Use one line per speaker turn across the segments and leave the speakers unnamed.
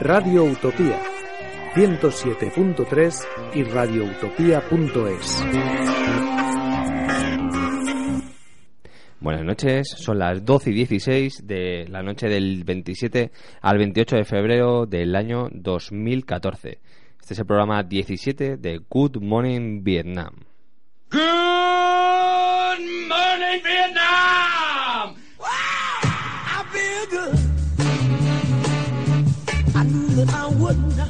Radio Utopía 107.3 y radioutopía.es.
Buenas noches, son las 12 y 16 de la noche del 27 al 28 de febrero del año 2014. Este es el programa 17 de Good Morning Vietnam.
Good morning, Vietnam! That I would not.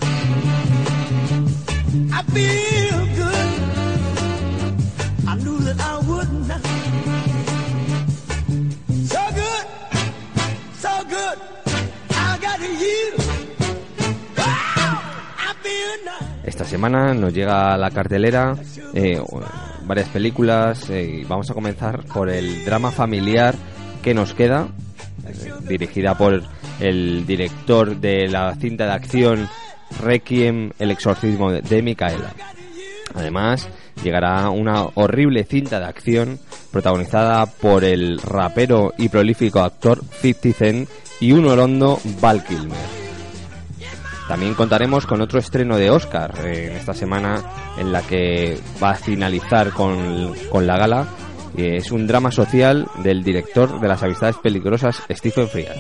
I feel good. I knew that I would not. So good, so good. I got! I feel nice.
Esta semana nos llega a la cartelera eh, varias películas eh, vamos a comenzar por el drama familiar que nos queda, eh, dirigida por el director de la cinta de acción Requiem, el exorcismo de- Micaela. Además, llegará una horrible cinta de acción protagonizada por el rapero y prolífico actor 50 Cent y un orondo Val Kilmer. También contaremos con otro estreno de Oscar eh, en esta semana en la que va a finalizar con, con la gala. es un drama social del director de las amistades peligrosas Stephen Frías.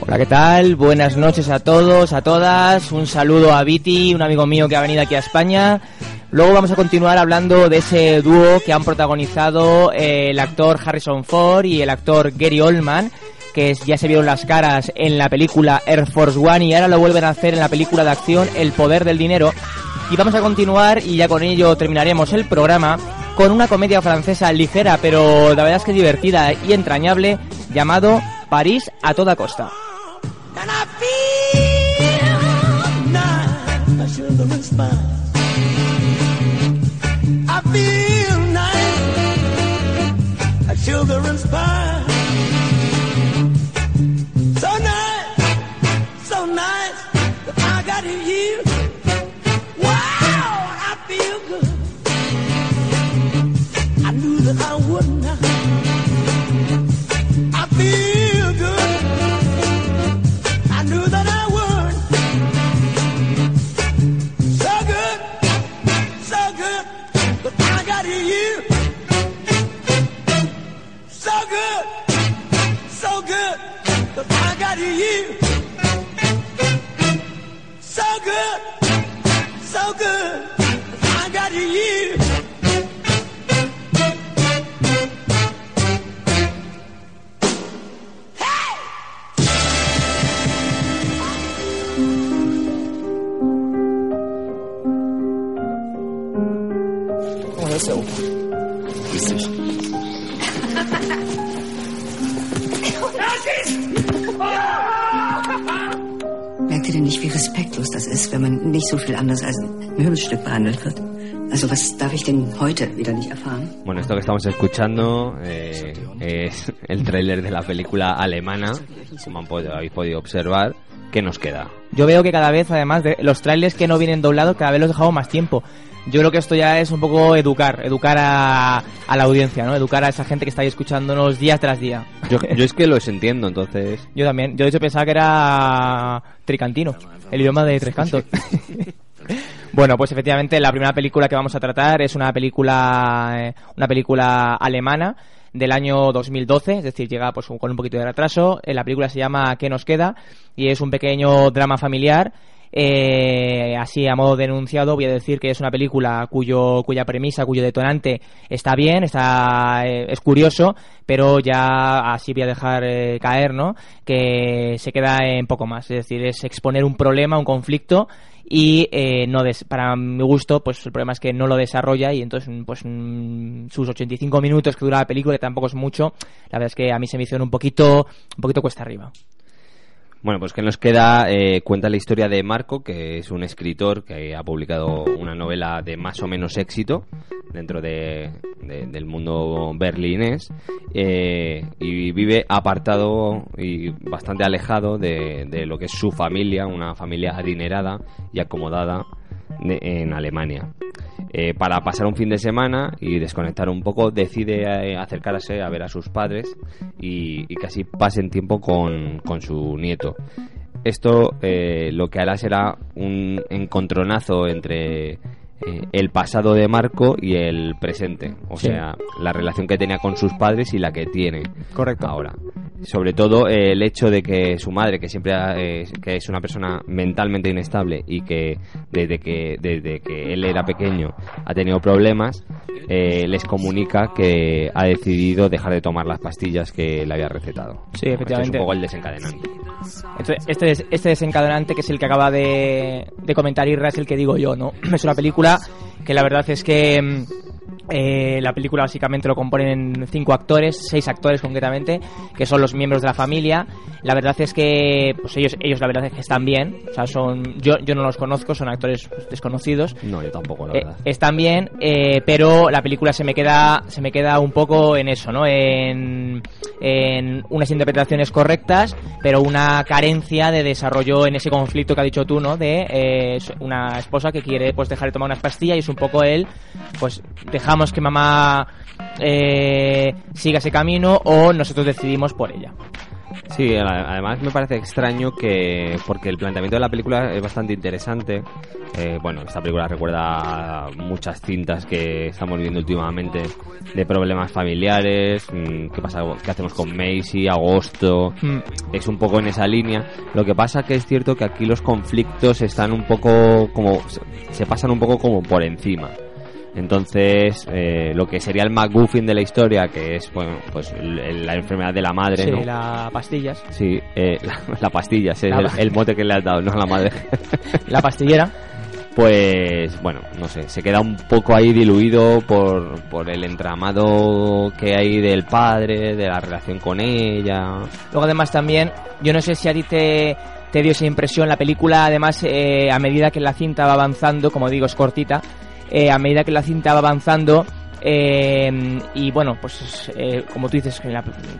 Hola, ¿qué tal? Buenas noches a todos, a todas. Un saludo a Viti, un amigo mío que ha venido aquí a España. Luego vamos a continuar hablando de ese dúo que han protagonizado eh, el actor Harrison Ford y el actor Gary Oldman, que ya se vieron las caras en la película Air Force One y ahora lo vuelven a hacer en la película de acción El Poder del Dinero. Y vamos a continuar y ya con ello terminaremos el programa con una comedia francesa ligera pero la verdad es que divertida y entrañable llamado París a toda costa.
Bueno, esto que estamos escuchando eh, es el tráiler de la película alemana, como han podido- habéis podido observar, que nos queda.
Yo veo que cada vez, además de los trailers que no vienen doblados, cada vez los dejamos más tiempo. Yo creo que esto ya es un poco educar, educar a, a la audiencia, ¿no? Educar a esa gente que está ahí escuchándonos día tras día.
Yo, yo es que los entiendo, entonces...
Yo también. Yo de hecho pensaba que era tricantino, el idioma de tres cantos. bueno, pues efectivamente la primera película que vamos a tratar es una película, eh, una película alemana del año 2012, es decir, llega pues con un poquito de retraso. Eh, La película se llama ¿Qué nos queda? y es un pequeño drama familiar. Eh, así a modo de enunciado voy a decir que es una película cuyo cuya premisa, cuyo detonante está bien, está eh, es curioso, pero ya así voy a dejar caer, ¿no? Que se queda en poco más, es decir, es exponer un problema, un conflicto y eh, no des- para mi gusto, pues el problema es que no lo desarrolla y entonces pues mm, sus 85 minutos que dura la película, que tampoco es mucho, la verdad es que a mí se me hicieron un poquito un poquito cuesta arriba.
Bueno, pues que nos queda, eh, cuenta la historia de Marco, que es un escritor que ha publicado una novela de más o menos éxito dentro de, de- del mundo berlinés eh, y vive apartado y bastante alejado de lo que es su familia, una familia adinerada y acomodada en Alemania. Eh, para pasar un fin de semana y desconectar un poco, decide eh, acercarse a ver a sus padres y, y así pasen tiempo con, con su nieto. Esto eh, lo que hará será un encontronazo entre eh, el pasado de Marco y el presente. O
Sí.
sea, la relación que tenía con sus padres y la que tiene
Correcto.
ahora. Sobre todo eh, el hecho de que su madre, que siempre ha- eh, que es una persona mentalmente inestable y que desde que desde que él era pequeño ha tenido problemas, les comunica que ha decidido dejar de tomar las pastillas que le había recetado.
Sí, efectivamente.
Este es un poco el desencadenante.
Entonces, este, des- este desencadenante que es el que acaba de, de comentar Irra es el que digo yo, ¿no? Es una película que la verdad es que mm, eh, la película básicamente lo componen cinco actores, seis actores concretamente, que son los miembros de la familia. La verdad es que pues ellos, ellos la verdad es que están bien, o sea, son yo, yo no los conozco, son actores pues, desconocidos.
No, yo tampoco, la
Eh,
verdad.
están bien, eh, pero la película se me queda se me queda un poco en eso, ¿no? En, en unas interpretaciones correctas, pero una carencia de desarrollo en ese conflicto que ha dicho tú, ¿no? De eh, una esposa que quiere pues dejar de tomar unas pastillas y es un poco él, pues dejamos que mamá eh, siga ese camino o nosotros decidimos por ella.
Sí, además me parece extraño que, porque el planteamiento de la película es bastante interesante. Eh, bueno, esta película recuerda muchas cintas que estamos viendo últimamente de problemas familiares, mm, qué pasa, qué hacemos con Macy, Agosto,
Mm.
es un poco en esa línea. Lo que pasa que es cierto que aquí los conflictos están un poco como, se pasan un poco como por encima. Entonces, eh, lo que sería el McGuffin de la historia, que es bueno, pues la enfermedad de la madre,
Sí,
¿no?
las pastillas,
Sí, eh, la, la pastilla,
La
el mote que le has dado, no a la madre.
la pastillera.
pues, bueno, no sé, se queda un poco ahí diluido por, por el entramado que hay del padre, de la relación con ella.
Luego además también, yo no sé si a ti te, te dio esa impresión, la película además eh, a medida que la cinta va avanzando, como digo es cortita, eh, a medida que la cinta va avanzando eh, y bueno, pues eh, como tú dices,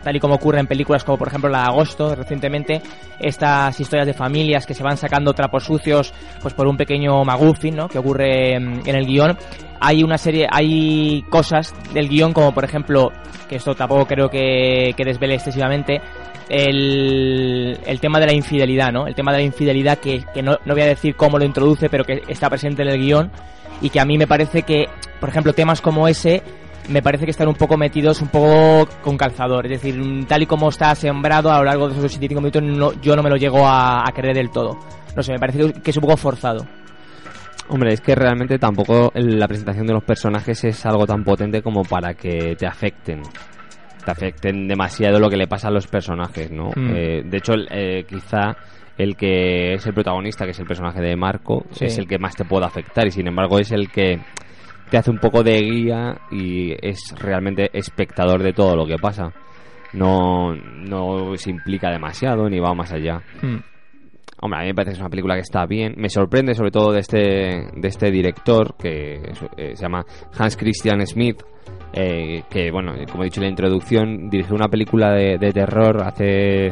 tal y como ocurre en películas como por ejemplo la de Agosto recientemente, estas historias de familias que se van sacando trapos sucios pues por un pequeño maguffin ¿no? que ocurre mm, en el guion, hay una serie, hay cosas del guion como por ejemplo, que esto tampoco creo que, que desvele excesivamente, el, el tema de la infidelidad, ¿no? El tema de la infidelidad que, que no, no voy a decir cómo lo introduce, pero que está presente en el guion y que a mí me parece que, por ejemplo, temas como ese me parece que están un poco metidos un poco con calzador. Es decir, mm, tal y como está sembrado a lo largo de esos 75 minutos, no- yo no me lo llego a, a creer del todo. No sé, me parece que- es un poco forzado.
Hombre, es que realmente tampoco la presentación de los personajes es algo tan potente como para que te afecten. Te afecten demasiado lo que le pasa a los personajes, ¿no?
Mm.
Eh, de hecho, eh, quizá el que es el protagonista, que es el personaje de Marco,
Sí.
es el que más te puede afectar y sin embargo es el que te hace un poco de guía y es realmente espectador de todo lo que pasa. No, no se implica demasiado ni va más allá.
Mm.
Hombre, a mí me parece que es una película que está bien. Me sorprende sobre todo de este, de este director que eh, se llama Hans Christian Smith. eh, que, bueno, como he dicho en la introducción, dirigió una película de, de terror hace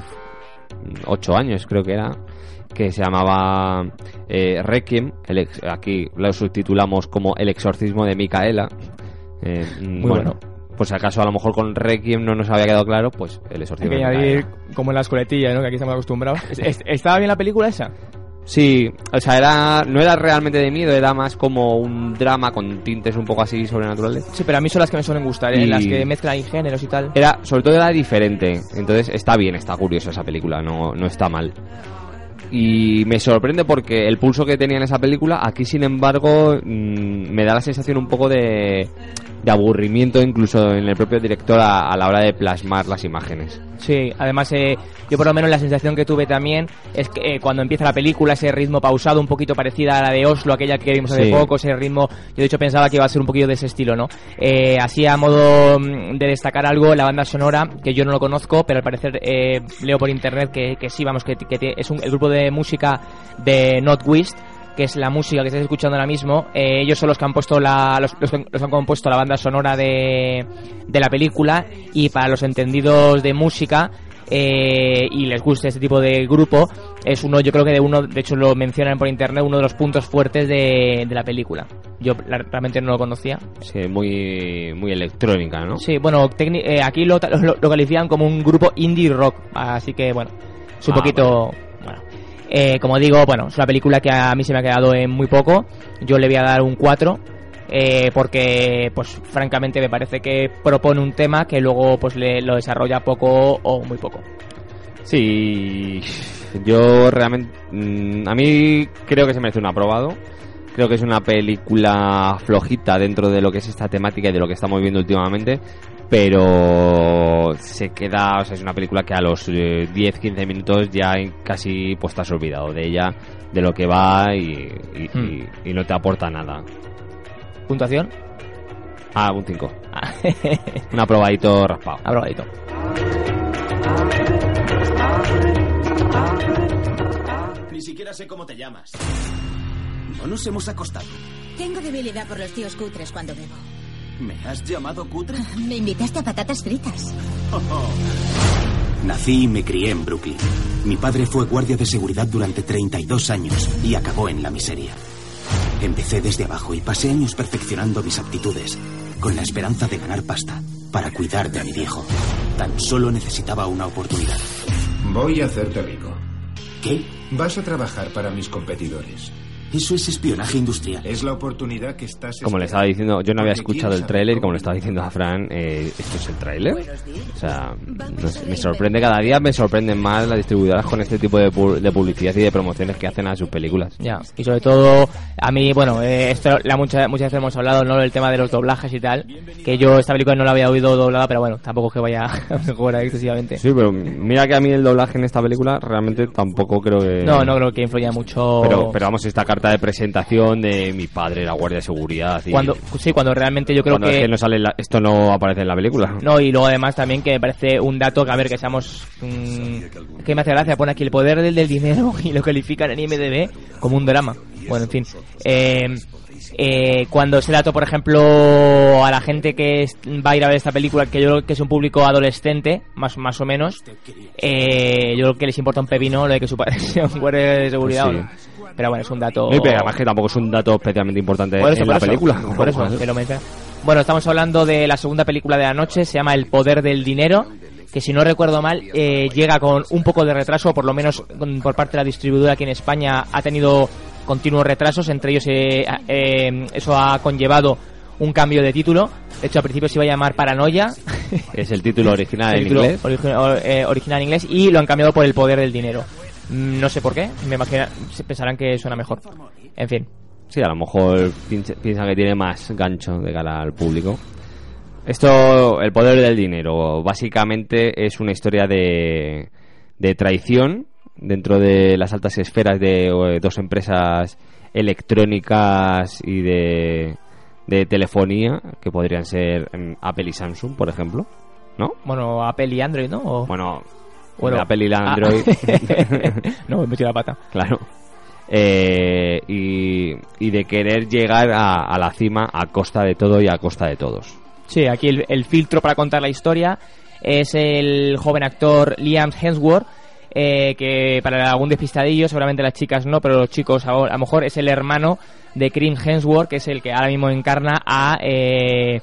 ocho años, creo que era, que se llamaba eh, Requiem. El ex- aquí lo subtitulamos como El exorcismo de Micaela. Eh,
Muy bueno.
Pues acaso a lo mejor con Requiem no nos había quedado claro, pues el
Hay
exorcismo
que
de
añadir como en las coletillas, ¿no? Que aquí estamos acostumbrados. Es- es- ¿Estaba bien la película esa?
Sí, o sea, era, no era realmente de miedo, era más como un drama con tintes un poco así sobrenaturales.
Sí, pero a mí son las que me suelen gustar, ¿eh?
Y-
las que mezclan géneros y tal.
Era, sobre todo era diferente, entonces está bien, está curiosa esa película, no, no está mal. Y me sorprende porque el pulso que tenía en esa película, aquí sin embargo, mm, me da la sensación un poco de, de aburrimiento incluso en el propio director a, a la hora de plasmar las imágenes.
Sí, además eh, yo por lo menos la sensación que tuve también es que eh, cuando empieza la película ese ritmo pausado un poquito parecida a la de Oslo, aquella que vimos hace
Sí.
poco, ese ritmo, yo de hecho pensaba que iba a ser un poquito de ese estilo, ¿no? Eh, así a modo mm, de destacar algo, la banda sonora, que yo no lo conozco, pero al parecer eh, leo por internet que, que sí, vamos, que, es un, el grupo de música de Northwest que es la música que estáis escuchando ahora mismo, eh, ellos son los que han puesto la, los, los los han compuesto la banda sonora de, de la película y para los entendidos de música, eh, y les guste este tipo de grupo, es uno, yo creo que de uno, de hecho lo mencionan por internet, uno de los puntos fuertes de, de la película. Yo la- realmente no lo conocía.
Sí, muy, muy electrónica, ¿no?
Sí, bueno, eh, aquí lo, lo, lo califican como un grupo indie rock, así que bueno, es un
Ah,
poquito... Bueno. Eh, como digo, bueno, es una película que a mí se me ha quedado en muy poco, yo le voy a dar un 4, eh, porque pues francamente me parece que propone un tema que luego pues le, lo desarrolla poco o muy poco.
Sí, yo realmente... mm, a mí creo que se merece un aprobado. Creo que es una película flojita dentro de lo que es esta temática y de lo que estamos viendo últimamente. Pero se queda, o sea, es una película que a los eh, 10-15 minutos ya casi pues te has olvidado de ella, de lo que va y, y-
Hmm.
y- y no te aporta nada.
¿Puntuación?
Ah, un 5.
Ah,
Un aprobadito raspado.
Aprobadito.
Ni siquiera sé cómo te llamas. No nos hemos acostado.
Tengo debilidad por los tíos cutres cuando bebo.
¿Me has llamado cutre?
Me invitaste a patatas fritas.
Nací y me crié en Brooklyn. Mi padre fue guardia de seguridad durante 32 años y acabó en la miseria. Empecé desde abajo y pasé años perfeccionando mis aptitudes, con la esperanza de ganar pasta, para cuidar de mi viejo. Tan solo necesitaba una oportunidad.
Voy a hacerte rico.
¿Qué?
Vas a trabajar para mis competidores.
Eso es espionaje industrial.
Es la oportunidad que estás
Como le estaba diciendo, yo no había escuchado el tráiler y como le estaba diciendo a Fran, eh, ¿esto es el tráiler? O sea, no sé, me sorprende cada día, me sorprenden más las distribuidoras con este tipo de, pu- de publicidad y de promociones que hacen a sus películas.
Ya, y sobre todo, a mí, bueno, eh, esto la mucha, muchas veces hemos hablado, ¿no? Del tema de los doblajes y tal, que yo esta película no la había oído doblada, pero bueno, tampoco es que vaya a mejorar excesivamente.
Sí, pero mira que a mí el doblaje en esta película realmente tampoco creo que...
No, no creo que influya mucho.
Pero, pero vamos, esta carta de presentación de mi padre era guardia de seguridad y...
cuando, sí, cuando realmente yo creo
es
que...
no sale la- esto no aparece en la película.
No, y luego además también que me parece un dato que, a ver, que seamos... mm, que me hace gracia, pone aquí el poder del, del dinero y lo califican en IMDB como un drama. Bueno, en fin. Eh, eh, cuando ese dato, por ejemplo, a la gente que va a ir a ver esta película, que yo creo que es un público adolescente, más, más o menos, eh, yo creo que les importa un pepino lo de que su padre sea un guardia de seguridad
Pues
o no. Pero bueno, es un dato...
No, pero además que tampoco es un dato especialmente importante
Por eso,
en
por
la
eso,
película.
Por eso, lo menciona. Bueno, estamos hablando de la segunda película de la noche, se llama El Poder del Dinero, que si no recuerdo mal, eh, llega con un poco de retraso, por lo menos con- por parte de la distribuidora aquí en España ha tenido continuos retrasos, entre ellos eh, eh, eso ha conllevado un cambio de título. De hecho, al principio se iba a llamar Paranoia,
Es el título original
el
en
título
inglés.
origi- eh, original en inglés, y lo han cambiado por El Poder del Dinero. No sé por qué, me imagino, se pensarán que suena mejor. En fin.
Sí, a lo mejor pinche- piensa que tiene más gancho de cara al público. Esto, el poder del dinero, básicamente es una historia de, de traición dentro de las altas esferas de eh, dos empresas electrónicas y de, de telefonía, que podrían ser mm, Apple y Samsung, por ejemplo. ¿No?
Bueno, Apple y Android, ¿no? O-
Bueno,
Bueno.
Apple y la
Ah.
Android.
no, me metí la pata.
Claro. Eh, y, y de querer llegar a, a la cima a costa de todo y a costa de todos.
Sí, aquí el, el filtro para contar la historia es el joven actor Liam Hemsworth, eh, que para algún despistadillo, seguramente las chicas no, pero los chicos a lo mejor es el hermano de Chris Hemsworth, que es el que ahora mismo encarna a... eh,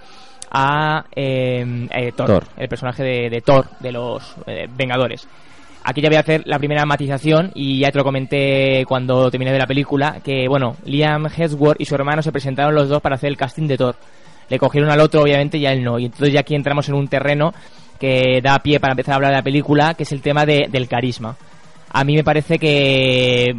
a eh, eh, Thor,
Thor.
el personaje de, de Thor, de los eh, Vengadores. Aquí ya voy a hacer la primera matización y ya te lo comenté cuando terminé de la película, que bueno, Liam Hemsworth y su hermano se presentaron los dos para hacer el casting de Thor. Le cogieron al otro, obviamente, y a él no. Y entonces ya aquí entramos en un terreno que da pie para empezar a hablar de la película, que es el tema de- del carisma. A mí me parece que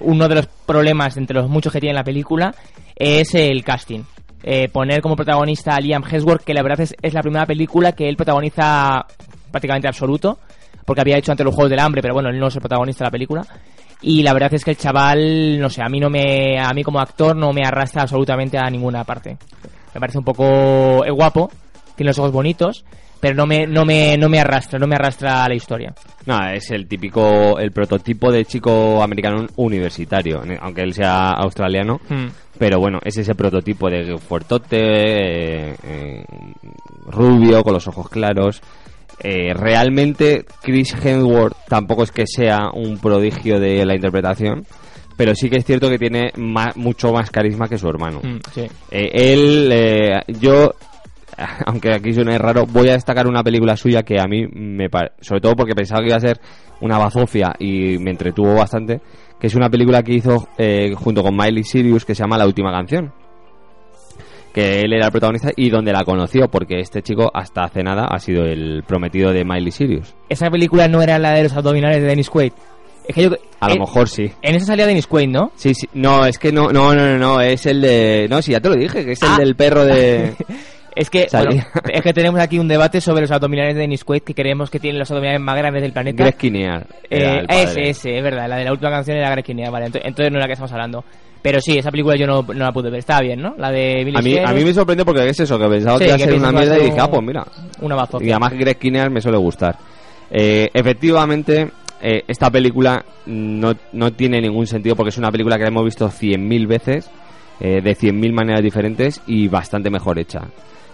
uno de los problemas entre los muchos que tiene la película es el casting. Eh, poner como protagonista a Liam Hemsworth, que la verdad es, es la primera película que él protagoniza prácticamente absoluto, porque había hecho antes los Juegos del Hambre, pero bueno, él no es el protagonista de la película. Y la verdad es que el chaval, no sé, a mí no me, a mí como actor no me arrastra absolutamente a ninguna parte. Me parece un poco es guapo, tiene los ojos bonitos, pero no me, no me, no me arrastra, no me arrastra a la historia.
No, es el típico, el prototipo de chico americano universitario, aunque él sea australiano.
Hmm.
Pero bueno, es ese prototipo de fuertote, eh, eh, rubio, con los ojos claros. eh, realmente Chris Hemsworth tampoco es que sea un prodigio de la interpretación, pero sí que es cierto que tiene ma- mucho más carisma que su hermano.
Mm, sí.
Eh, él, eh, yo, aunque aquí suene raro, voy a destacar una película suya que a mí me parece, sobre todo porque pensaba que iba a ser una bazofia y me entretuvo bastante, que es una película que hizo eh, junto con Miley Cyrus que se llama La Última Canción. Que él era el protagonista y donde la conoció, porque este chico hasta hace nada ha sido el prometido de Miley Cyrus.
Esa película no era la de los abdominales de Dennis Quaid. Es que yo...
A lo mejor sí.
En esa salía Dennis Quaid, ¿no?
Sí, sí. No, es que no, no, no, no, no, es el de... No, sí, ya te lo dije, que es el
Ah.
del perro de...
Es que, bueno, es que tenemos aquí un debate sobre los abdominales de Dennis Quaid que creemos que tienen los abdominales más grandes del planeta.
Greg Kinnear.
Eh, ese, ese, es verdad. La de la última canción era Greg Kinnear, vale. Entonces, entonces no es la que estamos hablando. Pero sí, esa película yo no, no la pude ver. Estaba bien, ¿no? La de Billy
A mí, a mí me sorprendió porque es eso, que pensaba
Sí,
que iba a ser una mierda y dije, ah, pues mira.
Una bazofia.
Y además Greg Kinnear me suele gustar. Eh, efectivamente, eh, esta película no, no tiene ningún sentido porque es una película que la hemos visto 100.000 veces, eh, de 100.000 maneras diferentes y bastante mejor hecha.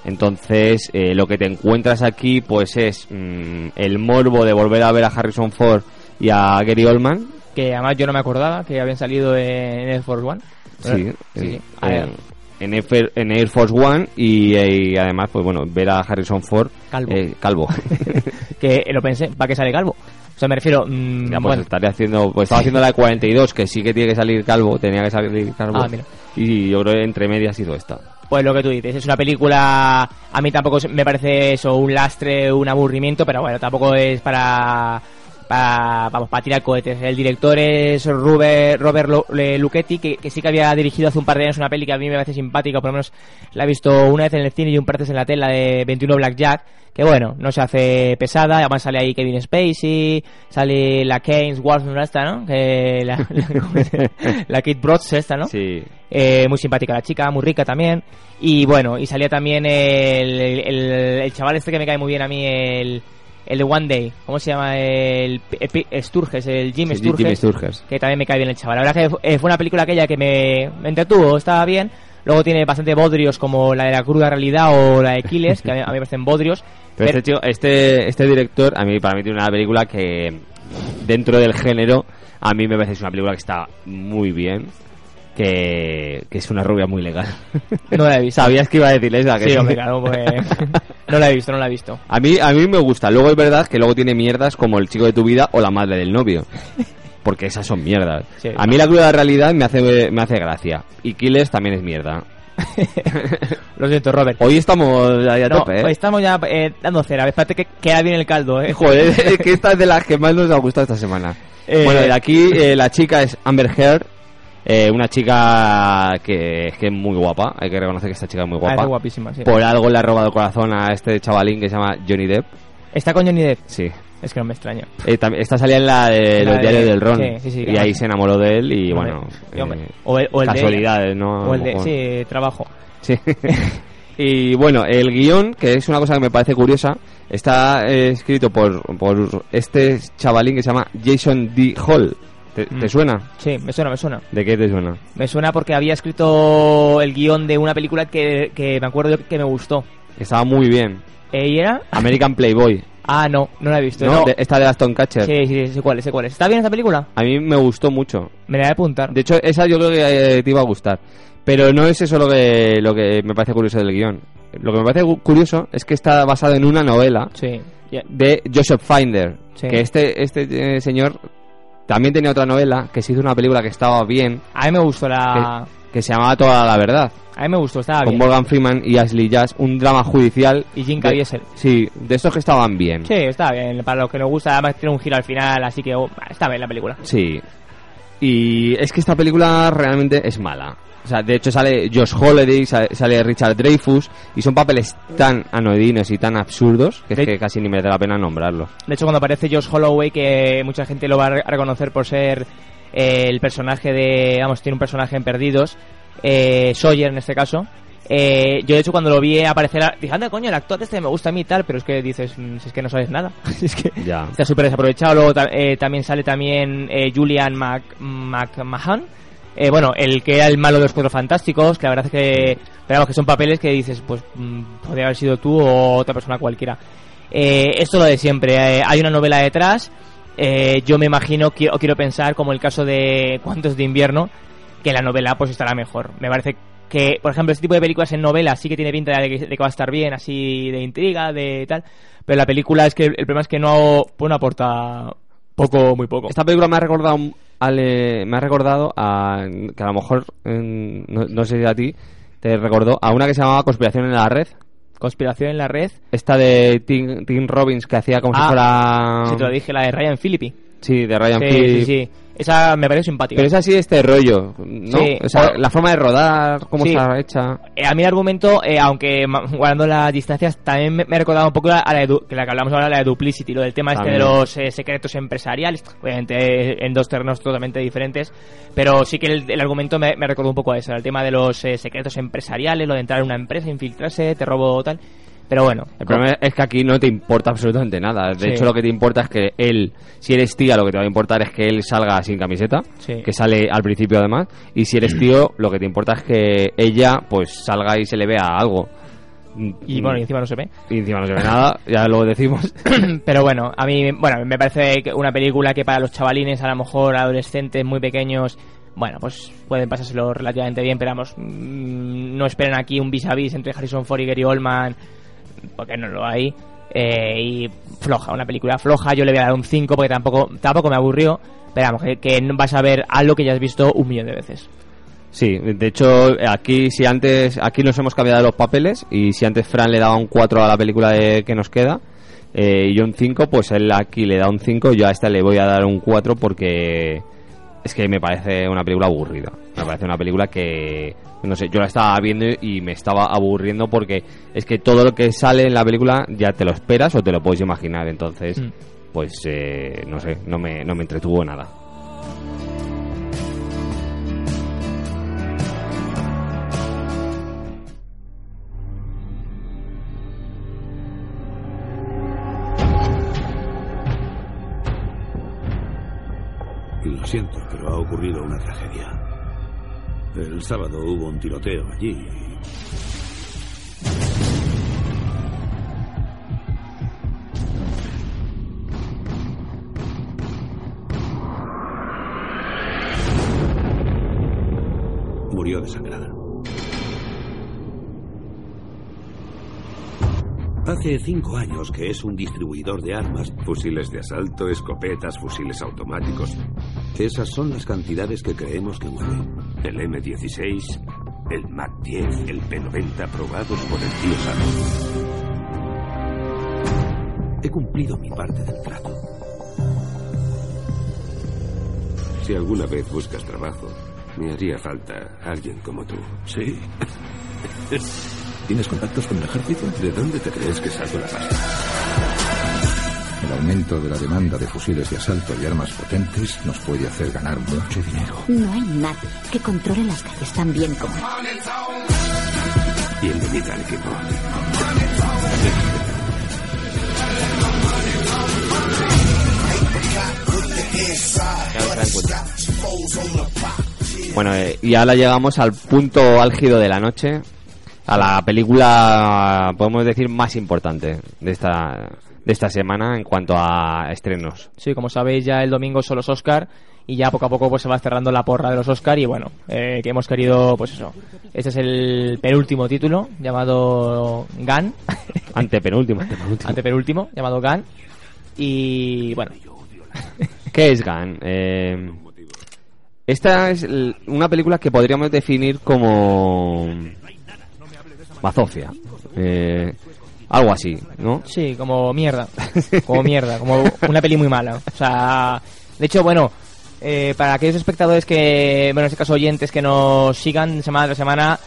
Entonces, eh, lo que te encuentras aquí, pues es mm, el morbo de volver a ver a Harrison Ford y a Gary Oldman.
Que además yo no me acordaba que habían salido en Air Force One.
Sí,
sí.
eh,
ver.
en, Air, en Air Force One y, eh, y además, pues bueno, ver a Harrison Ford
Calvo.
eh, calvo.
que lo pensé, ¿para qué sale calvo? O sea, me refiero... mm,
Ya, pues
bueno,
estaría haciendo, pues estaba haciendo la de 42, que sí que tiene que salir calvo, tenía que salir calvo.
Ah, mira.
Y yo creo que entre medias hizo esta.
Pues lo que tú dices, es una película, a mí tampoco me parece eso, un lastre, un aburrimiento, pero bueno, tampoco es para, para, vamos, para tirar cohetes. El director es Robert, Robert Le- Luchetti, que, que sí que había dirigido hace un par de años una peli que a mí me parece simpática, por lo menos la he visto una vez en el cine y un par de veces en la tele, la de 21 Blackjack, que bueno, no se hace pesada, además sale ahí Kevin Spacey, sale la Keynes Watson esta, ¿no? Que la, la, la Kate Brooks esta, ¿no?
Sí.
Eh, muy simpática la chica, muy rica también. Y bueno, y salía también el, el, el chaval este que me cae muy bien a mí, el, el de One Day. ¿Cómo se llama? El, P- Sturges, el Jim
Sí,
Sturges.
Jimmy Sturges.
Que también me cae bien el chaval. La verdad que fu- eh, fue una película aquella que me, me entretuvo, estaba bien. Luego tiene bastante bodrios como la de la cruda realidad o la de Kiles, que a mí, a mí me parecen bodrios.
Pero este, chico, este, este director, a mí, para mí tiene una película que, dentro del género, a mí me parece que es una película que está muy bien. Que, que es una rubia muy legal.
No la he visto.
Sabías que iba a decir esa. Que
Sí, hombre, claro, pues, no la he visto, no la he visto.
A mí, a mí me gusta. Luego es verdad que luego tiene mierdas como el chico de tu vida o la madre del novio. Porque esas son mierdas.
Sí.
a mí la cruda realidad me hace, me hace gracia. Y Killers también es mierda.
Lo siento, Robert.
Hoy estamos ahí a
No,
tope, ¿eh?
pues estamos ya eh, dando cera. Espérate que queda bien el caldo, ¿eh?
Joder, es que esta es de las que más nos ha gustado esta semana.
Eh,
bueno, de aquí eh, la chica es Amber Heard. Eh, una chica que es que es muy guapa. Hay que reconocer que esta chica es muy guapa.
Guapísima, sí.
Por algo le ha robado el corazón a este chavalín que se llama Johnny Depp.
¿Está con Johnny Depp?
Sí.
Es que no me extraña.
Eh, esta salía en la de
La
los
de-
diarios del Ron.
sí, sí, sí,
y
claro.
ahí se enamoró de él y
Hombre,
bueno.
y
eh,
o el- o el de
casualidades, ¿no?
O el de, sí, trabajo.
Sí. y bueno, el guion, que es una cosa que me parece curiosa, está eh, escrito por, por este chavalín que se llama Jason D. Hall. ¿Te, te
Mm.
suena?
Sí, me suena, me suena.
¿De qué te suena?
Me suena porque había escrito el guion de una película que, que me acuerdo yo que me gustó.
Estaba muy bien.
Eh, ¿Y era?
American Playboy.
Ah, no, no la he visto.
¿no?
No.
De- esta de Aston Catcher.
Sí, sí, sé cuál sé cuál es. ¿Está bien esta película?
A mí me gustó mucho.
Me la voy a apuntar.
De hecho, esa yo creo que eh, te iba a gustar. Pero no es eso lo que, lo que me parece curioso del guion. Lo que me parece curioso es que está basado en una novela
Sí.
de Joseph Finder.
Sí.
Que este, este eh, señor también tenía otra novela que se hizo una película que estaba bien,
A mí me gustó la...
que se llamaba Toda la Verdad.
A mí me gustó, estaba
con
bien.
Morgan Freeman y Ashley Jazz, un drama judicial.
Y Jim Caviezel.
Sí, de estos que estaban bien.
Sí, está bien. Para los que nos gusta, además tiene un giro al final, así que oh, está bien la película.
Sí. Y es que esta película realmente es mala. O sea, de hecho sale Josh Holiday, sa- sale Richard Dreyfus, y son papeles tan anodinos y tan absurdos que es que casi ni merece la pena nombrarlos.
De hecho, cuando aparece Josh Holloway, que mucha gente lo va a re- a reconocer por ser eh, el personaje de. Vamos, tiene un personaje en Perdidos, eh, Sawyer en este caso. eh, yo, de hecho, cuando lo vi aparecer, dije, anda, coño, el actor este me gusta a mí y tal, pero es que dices, mm, es que no sabes nada. es que
Ya.
está súper desaprovechado. Luego eh, también sale también eh, Julian Mac McMahon. Eh, bueno, el que era el malo de los Cuatro Fantásticos, que la verdad es que, vamos, que son papeles que dices, pues mm, podría haber sido tú o otra persona cualquiera. Eh, esto lo de siempre. eh, hay una novela detrás. eh, yo me imagino que, o quiero pensar, como el caso de Cuentos de invierno, que la novela pues estará mejor. Me parece que, por ejemplo, este tipo de películas en novela sí que tiene pinta de que, de que va a estar bien, así de intriga, de tal. Pero la película es que el problema es que no, pues no aporta poco, muy poco.
Esta película me ha recordado me ha recordado a que a lo mejor no, no sé si a ti te recordó a una que se llamaba Conspiración en la red.
Conspiración en la red.
Esta de Tim, Tim Robbins que hacía como si
Ah,
fuera
Si te lo dije, la de Ryan Philippi.
sí de Ryan
Sí,
Phillippe.
sí, sí. Esa me parece simpática.
Pero es así de este rollo, ¿no?
Sí.
O sea, la forma de rodar, cómo
Sí.
está hecha.
Eh, a mí el argumento, eh, aunque guardando las distancias, también me, me ha recordado un poco a la, de, que la que hablamos ahora, la de Duplicity, lo del tema este de los eh, secretos empresariales, obviamente en dos terrenos totalmente diferentes, pero sí que el, el argumento me, me recordó un poco a eso, el tema de los eh, secretos empresariales, lo de entrar en una empresa, infiltrarse, te robo tal, pero bueno.
El problema es que aquí no te importa absolutamente nada. De
Sí.
hecho, lo que te importa es que él, si eres tía, lo que te va a importar es que él salga sin camiseta,
Sí.
que sale al principio además. Y si eres tío, lo que te importa es que ella, pues, salga y se le vea algo.
Y bueno, y encima no se ve.
Y encima no se ve nada, ya lo decimos.
Pero bueno, a mí bueno, me parece una película que para los chavalines, a lo mejor adolescentes muy pequeños, bueno, pues pueden pasárselo relativamente bien, pero vamos, mm, no esperen aquí un vis a vis entre Harrison Ford y Gary Oldman, porque no lo hay. Eh, y floja, una película floja, yo le voy a dar un 5 porque tampoco, tampoco me aburrió, pero vamos, que, vas a ver algo que ya has visto un millón de veces.
Sí, de hecho, aquí si antes, aquí nos hemos cambiado los papeles y si antes Fran le daba un 4 a la película de- que nos queda eh, y yo un 5, pues él aquí le da un 5, yo a esta le voy a dar un 4 porque es que me parece una película aburrida. Me parece una película que, no sé, yo la estaba viendo y me estaba aburriendo porque es que todo lo que sale en la película ya te lo esperas o te lo puedes imaginar, entonces,
Mm.
pues eh, no sé, no me, no me entretuvo nada.
Siento, pero ha ocurrido una tragedia. El sábado hubo un tiroteo allí. Murió desangrada. Hace cinco años que es un distribuidor de armas.
Fusiles de asalto, escopetas, fusiles automáticos.
Esas son las cantidades que creemos que mueve.
El M16, el MAC-10, el P-90 probados por el tío Sam.
He cumplido mi parte del trato.
Si alguna vez buscas trabajo, me haría falta alguien como tú.
Sí. ¿Tienes contactos con el ejército?
¿De dónde te crees que saco la pasta?
El aumento de la demanda de fusiles de asalto y armas potentes nos puede hacer ganar mucho dinero.
No hay nadie que controle las calles tan bien como él.
Bienvenida al equipo.
Bueno, eh, y ahora llegamos al punto álgido de la noche, a la película, podemos decir, más importante de esta, de esta semana en cuanto a estrenos.
Sí, como sabéis, ya el domingo son los Oscar y ya poco a poco pues se va cerrando la porra de los Oscar y bueno, eh, que hemos querido, pues eso. Este es el penúltimo título llamado Gun.
Antepenúltimo, antepenúltimo.
Antepenúltimo, llamado Gun. Y bueno,
¿Qué es Gun? Eh, esta es una película que podríamos definir como bazofia. Eh, algo así, ¿no?
Sí, como mierda. Como mierda, como una peli muy mala. O sea, de hecho, bueno, eh, para aquellos espectadores que, bueno, en este caso oyentes que nos sigan semana tras semana,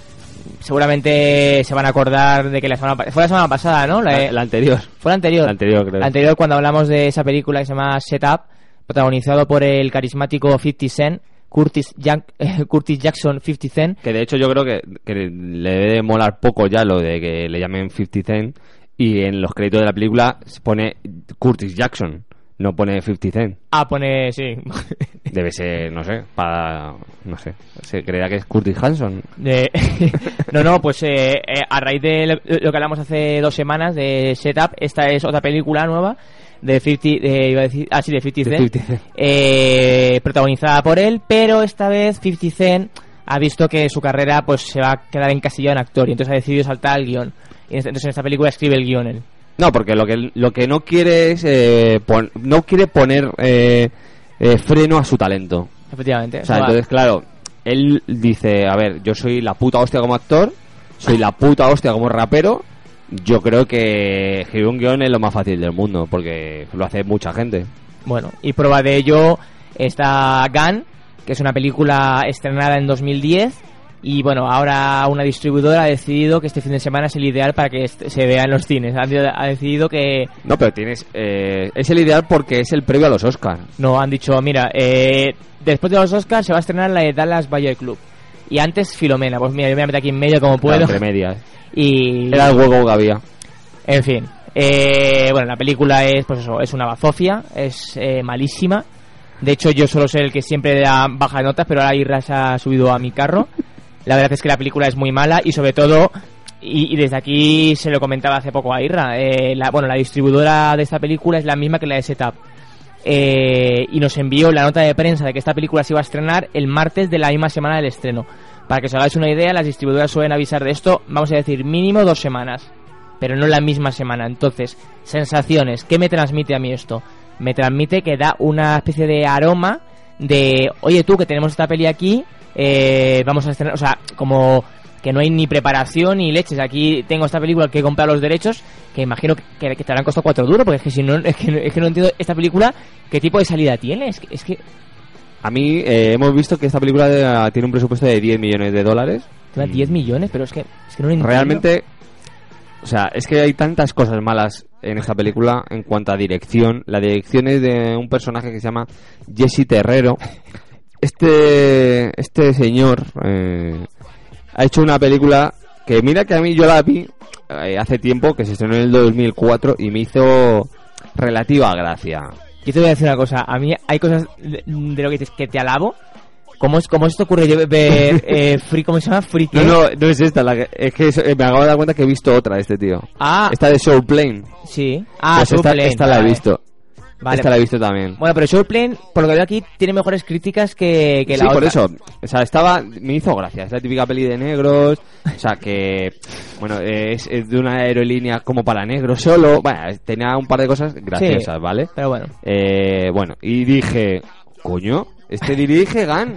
seguramente se van a acordar de que la semana fue la semana pasada, ¿no?
La, la anterior.
Fue la anterior.
La anterior, creo.
La anterior cuando hablamos de esa película que se llama Setup, protagonizado por el carismático 50 Cent, Curtis, Jack- eh, Curtis Jackson 50 Cent.
Que de hecho yo creo que, que le debe de molar poco ya lo de que le llamen 50 Cent y en los créditos de la película se pone Curtis Jackson, no pone 50 Cent.
Ah, pone, sí.
Debe ser, no sé, para. No sé. Se creerá que es Curtis Hanson.
De- no, no, pues eh, eh, a raíz de lo que hablamos hace dos semanas de Setup, esta es otra película nueva de 50, de, iba a decir, ah, sí, de 50
De
Cent,
50 Cent.
eh, protagonizada por él, pero esta vez 50 Cent ha visto que su carrera pues se va a quedar encasillada en actor y entonces ha decidido saltar al guion. Y entonces en esta película escribe el guion él.
No, porque lo que, lo que no quiere es. eh, pon- no quiere poner eh, eh, freno a su talento.
Efectivamente.
O sea,
Va-
entonces, claro, él dice: A ver, yo soy la puta hostia como actor, soy la puta hostia como rapero. Yo creo que escribir un guion es lo más fácil del mundo, porque lo hace mucha gente.
Bueno, y prueba de ello está Gun, que es una película estrenada en 2010. Y bueno, ahora una distribuidora ha decidido que este fin de semana es el ideal para que se vea en los cines. Ha, ha decidido que.
No, pero tienes. eh, es el ideal porque es el previo a los Oscars.
No, han dicho, mira, eh, después de los Oscars se va a estrenar la de Dallas Bayer Club. Y antes Filomena. Pues mira, yo me voy a meter aquí en medio como puedo.
Entre medias.
Y.
Era el huevo que había.
En fin. Eh, bueno, la película es, pues eso, es una bazofia, es eh, malísima. De hecho, yo solo soy el que siempre da bajas notas, pero ahora Irra se ha subido a mi carro. La verdad es que la película es muy mala y sobre todo, y, y desde aquí se lo comentaba hace poco a Irra, eh, la, bueno, la distribuidora de esta película es la misma que la de Setup. Eh, y nos envió la nota de prensa de que esta película se iba a estrenar el martes de la misma semana del estreno. Para que os hagáis una idea, las distribuidoras suelen avisar de esto, vamos a decir, mínimo dos semanas pero no la misma semana. Entonces, sensaciones, ¿qué me transmite a mí esto? Me transmite que da una especie de aroma de, oye tú, que tenemos esta peli aquí, eh, vamos a estrenar, o sea, como que no hay ni preparación ni leches. Aquí tengo esta película que he comprado los derechos, que imagino que, que te habrán costado cuatro duros, porque es que si no, es que, es que no entiendo esta película, ¿qué tipo de salida tiene? Es que, es que
A mí eh, hemos visto que esta película eh, tiene un presupuesto de 10 millones de dólares.
tiene 10 millones, pero es que, es que no lo entiendo.
Realmente, o sea, es que hay tantas cosas malas en esta película en cuanto a dirección. La dirección es de un personaje que se llama Jesse Terrero. Este, este señor eh, ha hecho una película que mira que a mí yo la vi eh, hace tiempo, que se estrenó en el 2004 y me hizo relativa gracia.
Yo te voy a decir una cosa, a mí hay cosas de, de lo que dices que te alabo. ¿Cómo, es, cómo esto ocurre? Yo ver eh, Free, ¿cómo se llama? Free
No,
qué?
no, no es esta, la que- es que eso- eh, me acabo de dar cuenta que he visto otra de este tío.
Ah.
Esta de Soul Plane.
Sí. Ah,
Pues
Soul
esta,
Plane,
esta la he visto.
Vale.
Esta la he visto también.
Bueno, pero Soul Plane, por lo que veo aquí, tiene mejores críticas que, que la
sí,
otra.
por eso. O sea, estaba. Me hizo gracia. Es la típica peli de negros. O sea, que. Bueno, es, es de una aerolínea como para negros solo. Bueno, tenía un par de cosas graciosas,
Sí,
¿vale?
Pero bueno.
Eh, bueno, y dije. Coño, este dirige Gan.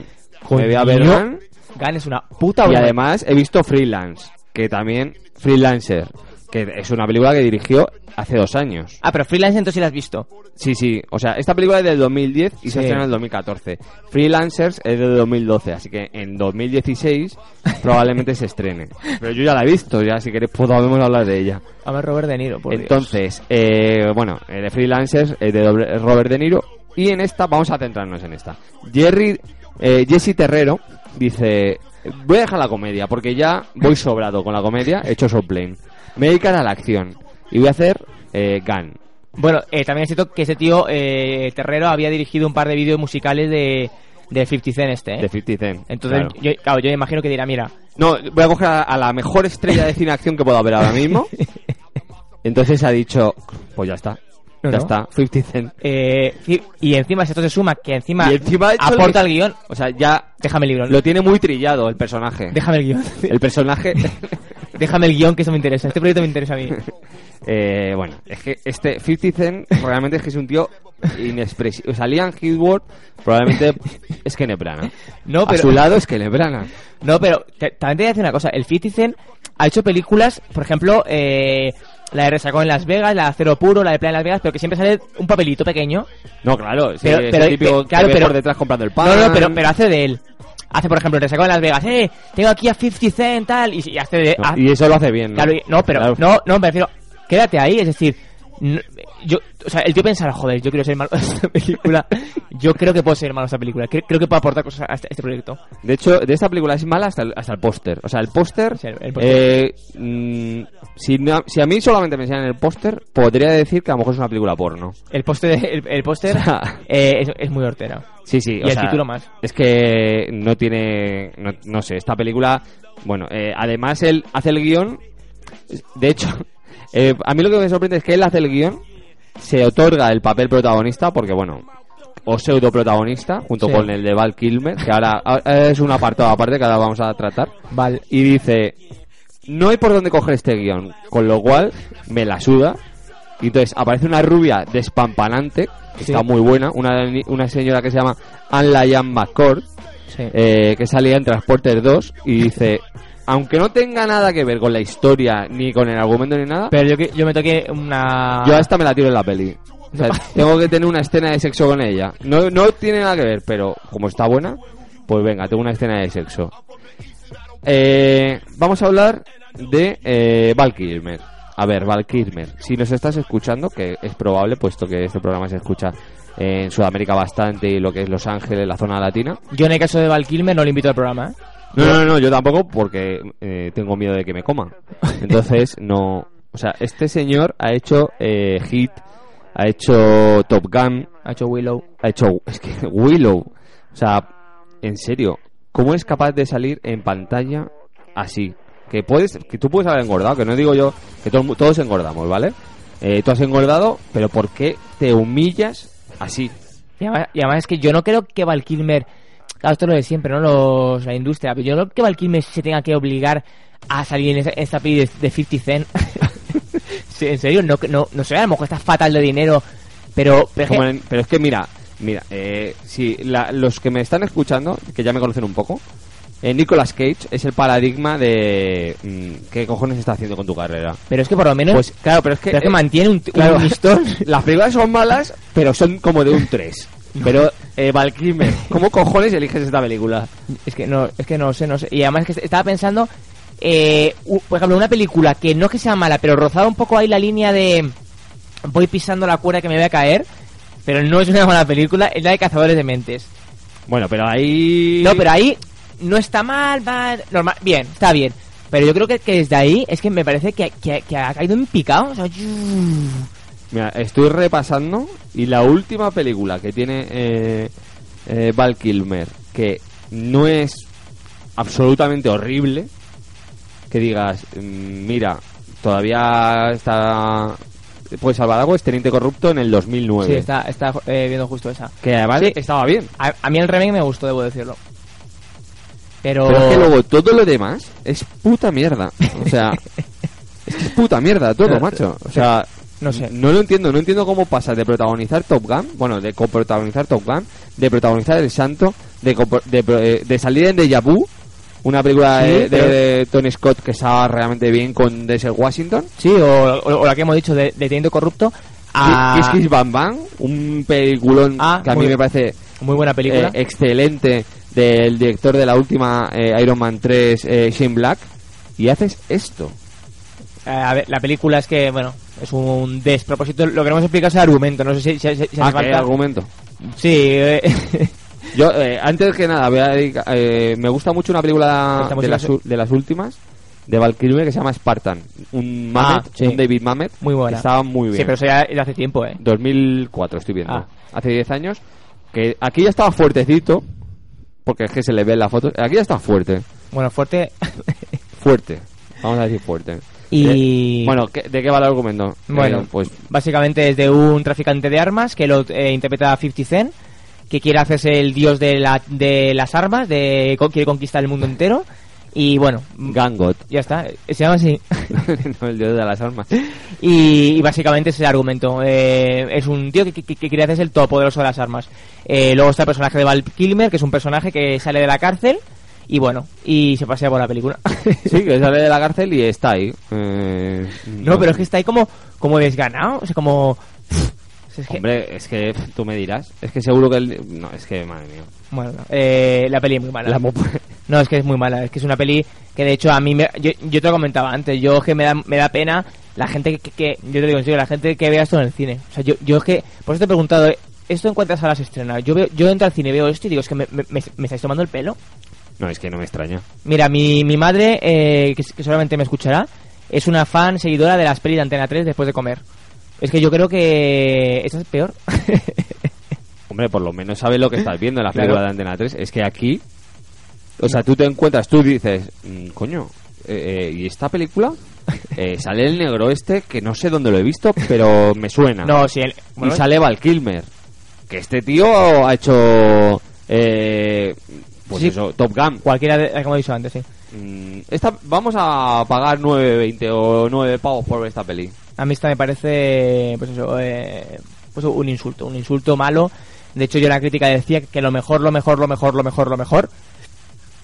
Me voy a ver Gan.
Gun es una puta
Y además he visto Freelance. Que también. Freelancer. Que es una película que dirigió hace dos años.
Ah, pero Freelance entonces sí la has visto.
Sí, sí. O sea, esta película es del 2010 y
Sí.
se estrenó en el 2014. Freelancers es del 2012, así que en 2016 probablemente se estrene. Pero yo ya la he visto, ya si queréis podemos hablar de ella.
A ver, Robert De Niro, por.
Entonces, eh, bueno, eh, de Freelancers es de doble- Robert De Niro y en esta vamos a centrarnos en esta. Jerry, eh, Jesse Terrero dice, voy a dejar la comedia porque ya voy sobrado con la comedia, he hecho Plane. Me voy a la acción y voy a hacer eh, Gun.
Bueno, eh, también es cierto que ese tío, eh, Terrero, había dirigido un par de vídeos musicales de, de 50 Cent este, ¿eh?
De 50 Cent.
Entonces,
claro.
yo, claro, yo imagino que dirá, mira,
No, voy a coger a, a la mejor estrella de cine acción que pueda haber ahora mismo. Entonces ha dicho, pues ya está.
No,
ya
no.
está, 50 Cent.
eh, y encima si esto se suma, que encima,
Y encima el
aporta
gui-
el guion,
O sea, ya
déjame el libro.
lo tiene muy trillado el personaje.
Déjame el guion.
El personaje...
déjame el guion que eso me interesa. Este proyecto me interesa a mí.
eh, bueno, es que este 50 Cent realmente es que es un tío inexpresivo. O sea, Liam Hemsworth probablemente es que Nebrana.
No,
A
pero-
su lado es que Nebrana.
No, pero te- también te voy a decir una cosa. El 50 Cent ha hecho películas, por ejemplo, eh, la de Resacón en Las Vegas, la de Acero Puro, la de Playa en Las Vegas, pero que siempre sale un papelito pequeño.
No, claro, sí,
Pero-
es
pero-
el típico
pero-
que
pero-
por detrás comprando el pan.
No, no, pero, pero hace de él. Hace, por ejemplo, Resacón en Las Vegas, eh, tengo aquí a 50 Cent, tal, y, y hace de...
No,
ha-
y eso lo hace bien, ¿no?
Claro, y- no, pero,
Claro.
no, no, me refiero, quédate ahí, es decir, yo, o sea, el tío pensará, joder, yo quiero ser malo de esta película, yo creo que puedo ser malo de esta película, creo, creo que puedo aportar cosas a este, a este proyecto.
De hecho, de esta película es mala hasta el, hasta el póster. O sea, el póster.
Sí,
eh, mm, si, no- si a mí solamente me enseñan el póster, podría decir que a lo mejor es una película porno.
El póster, el, el póster
O sea-
eh, es, es muy hortera.
Sí, sí,
Y
o
el
sea,
título más.
Es que no tiene. No, no sé, esta película. Bueno, eh, además él hace el guion. De hecho, eh, a mí lo que me sorprende es que él hace el guion, se otorga el papel protagonista, porque bueno, o pseudo protagonista, junto
Sí.
con el de Val Kilmer, que ahora es un apartado aparte que ahora vamos a tratar.
Val.
Y dice: No hay por dónde coger este guion, con lo cual me la suda. Y entonces aparece una rubia despampanante, que
Sí.
está muy buena, una, una señora que se llama Anne Lyon McCord,
Sí.
eh, que salía en Transporter 2 y dice, aunque no tenga nada que ver con la historia, ni con el argumento, ni nada,
Pero yo, que- yo me toqué una...
yo a esta me la tiro en la peli. O sea, tengo que tener una escena de sexo con ella. No, no tiene nada que ver, pero como está buena, pues venga, tengo una escena de sexo. Eh, vamos a hablar de eh, Val Kilmer. A ver, Val Kilmer, si nos estás escuchando, que es probable, puesto que este programa se escucha en Sudamérica bastante y lo que es Los Ángeles, la zona latina.
Yo en el caso de Val Kilmer no le invito al programa, ¿eh?
No, no, no, yo tampoco porque eh, tengo miedo de que me coma. Entonces, no. O sea, este señor ha hecho eh, Hit, ha hecho Top Gun,
Ha hecho Willow.
ha hecho. Es que Willow. O sea, en serio, ¿cómo es capaz de salir en pantalla así? Que puedes, que tú puedes haber engordado, que no digo yo que todo- todos engordamos, ¿vale? Eh, tú has engordado, pero ¿por qué te humillas así?
Y además, y además es que yo no creo que Val Kilmer... Claro, esto es lo de siempre, ¿no? Los, la industria. Yo no creo que Val Kilmer se tenga que obligar a salir en esa- en esta peli de, de 50 Cent. Sí, en serio, no, no, no sé, a lo mejor está fatal de dinero, pero... pero es que-
Como en- pero es que mira, mira, eh, si la- los que me están escuchando, que ya me conocen un poco, eh, Nicolas Cage es el paradigma de mm, qué cojones está haciendo con tu carrera.
Pero es que por lo menos...
Pues claro, pero es que,
pero es que
eh,
mantiene un,
claro,
un listón.
las películas son malas, pero son como de un 3. Pero eh, Val Kilmer, ¿cómo cojones eliges esta película?
Es que no, es que no sé, no sé. Y además es que estaba pensando, eh, por ejemplo, una película que no es que sea mala, pero rozaba un poco ahí la línea de voy pisando la cuerda que me voy a caer, pero no es una mala película, es la de Cazadores de Mentes.
Bueno, pero ahí
No, pero ahí no está mal, va, normal, bien, está bien. Pero yo creo que, que desde ahí es que me parece que, que- que ha caído en picado. O sea,
Mira, estoy repasando y la última película que tiene eh, eh, Val Kilmer, que no es absolutamente horrible, que digas, mm, mira, todavía está... Puede salvar algo, es Teniente Corrupto en el 2009.
sí, está, está eh, viendo justo esa.
Que además
Sí.
estaba bien.
A, a mí el remake me gustó, debo decirlo. Pero...
Pero es que luego todo lo demás es puta mierda. O sea, es que es puta mierda todo, macho. O sea,
No sé.
No lo entiendo, no entiendo cómo pasa de protagonizar Top Gun, bueno, de coprotagonizar Top Gun, de protagonizar El Santo, de, de, eh, de salir en Deja Vu, una película
Sí,
de, de-
pero-
de Tony Scott que estaba realmente bien con Denzel Washington.
Sí, o, o- o la que hemos dicho de, de Teniente Corrupto. A...
Kiss Kiss Bang Bang, un peliculón
Ah,
que a mí me parece
Muy buena película.
eh, excelente del director de la última eh, Iron Man 3, eh, Shane Black, y haces esto.
Eh, a ver, la película es que, bueno, es un despropósito. Lo que no hemos explicado es el argumento. No sé si, si- si-
Ah,
hace
¿qué
falta.
argumento?
Sí, eh,
Yo, eh, antes que nada, voy a dedicar- eh, me gusta mucho una película de las, de las últimas de Val Kilmer que se llama Spartan. Un Mamet,
Ah, sí.
un David Mamet.
muy buena.
que Estaba muy bien.
Sí, pero eso ya hace tiempo, ¿eh?
2004 estoy viendo.
Ah.
Hace 10 años. Que aquí ya estaba fuertecito. Porque es que se le ve en la foto. Aquí ya está fuerte.
Bueno, fuerte.
Fuerte. Vamos a decir fuerte.
Y-
Eh, bueno, ¿qué- ¿de qué va el argumento?
Bueno,
Eh, pues
Básicamente es de un traficante de armas que lo eh, interpreta 50 Cent, que quiere hacerse el dios de, la, de las armas, de quiere conquistar el mundo entero. Y bueno,
Gangot.
ya está, eh, se llama así.
no, el dios de las armas.
Y, y básicamente es el argumento. Eh, es un tío que, que, que quiere hacerse el todopoderoso de las armas. Eh, luego está el personaje de Val Kilmer, que es un personaje que sale de la cárcel. Y bueno, y se pasea por la película.
Sí, que sale de la cárcel y está ahí. Eh,
no, pero es que está ahí como, como desganado. O sea, como. Es que-
Hombre, es que tú me dirás. Es que seguro que el... No, es que, madre mía.
Bueno, no, eh, la peli es muy mala.
La
No, es que es muy mala. Es que es una peli que de hecho a mí... Me, yo, yo te lo comentaba antes. Yo es que me da, me da pena la gente que, que- Yo te digo en serio, la gente que vea esto en el cine. O sea, yo, yo es que... Por eso te he preguntado. ¿esto en cuántas salas estrena? Yo, veo, yo entro al cine veo esto y digo, es que me, me, me- me estáis tomando el pelo.
No, es que no me extraña.
Mira, mi, mi madre, eh, que, que solamente me escuchará, es una fan seguidora de las pelis de Antena 3 después de comer. Es que yo creo que... Esa es peor.
hombre, por lo menos sabes lo que estás viendo en la
Claro.
película de Antena 3. Es que aquí, o sea, tú te encuentras, tú dices, "Mm, coño, eh, eh, ¿y esta película? Eh, sale el negro este, que no sé dónde lo he visto, pero me suena.
No, si el- bueno,
y sale Val Kilmer. Que este tío ha hecho. Pues
Sí.
eso, Top Gun.
Cualquiera, de, como he dicho antes, sí.
Mm, esta, vamos a pagar 9.20 o 9 pavos por ver esta peli.
A mí esta me parece, pues eso, eh, pues un insulto, un insulto malo. De hecho, yo en la crítica decía que lo mejor, lo mejor, lo mejor, lo mejor, lo mejor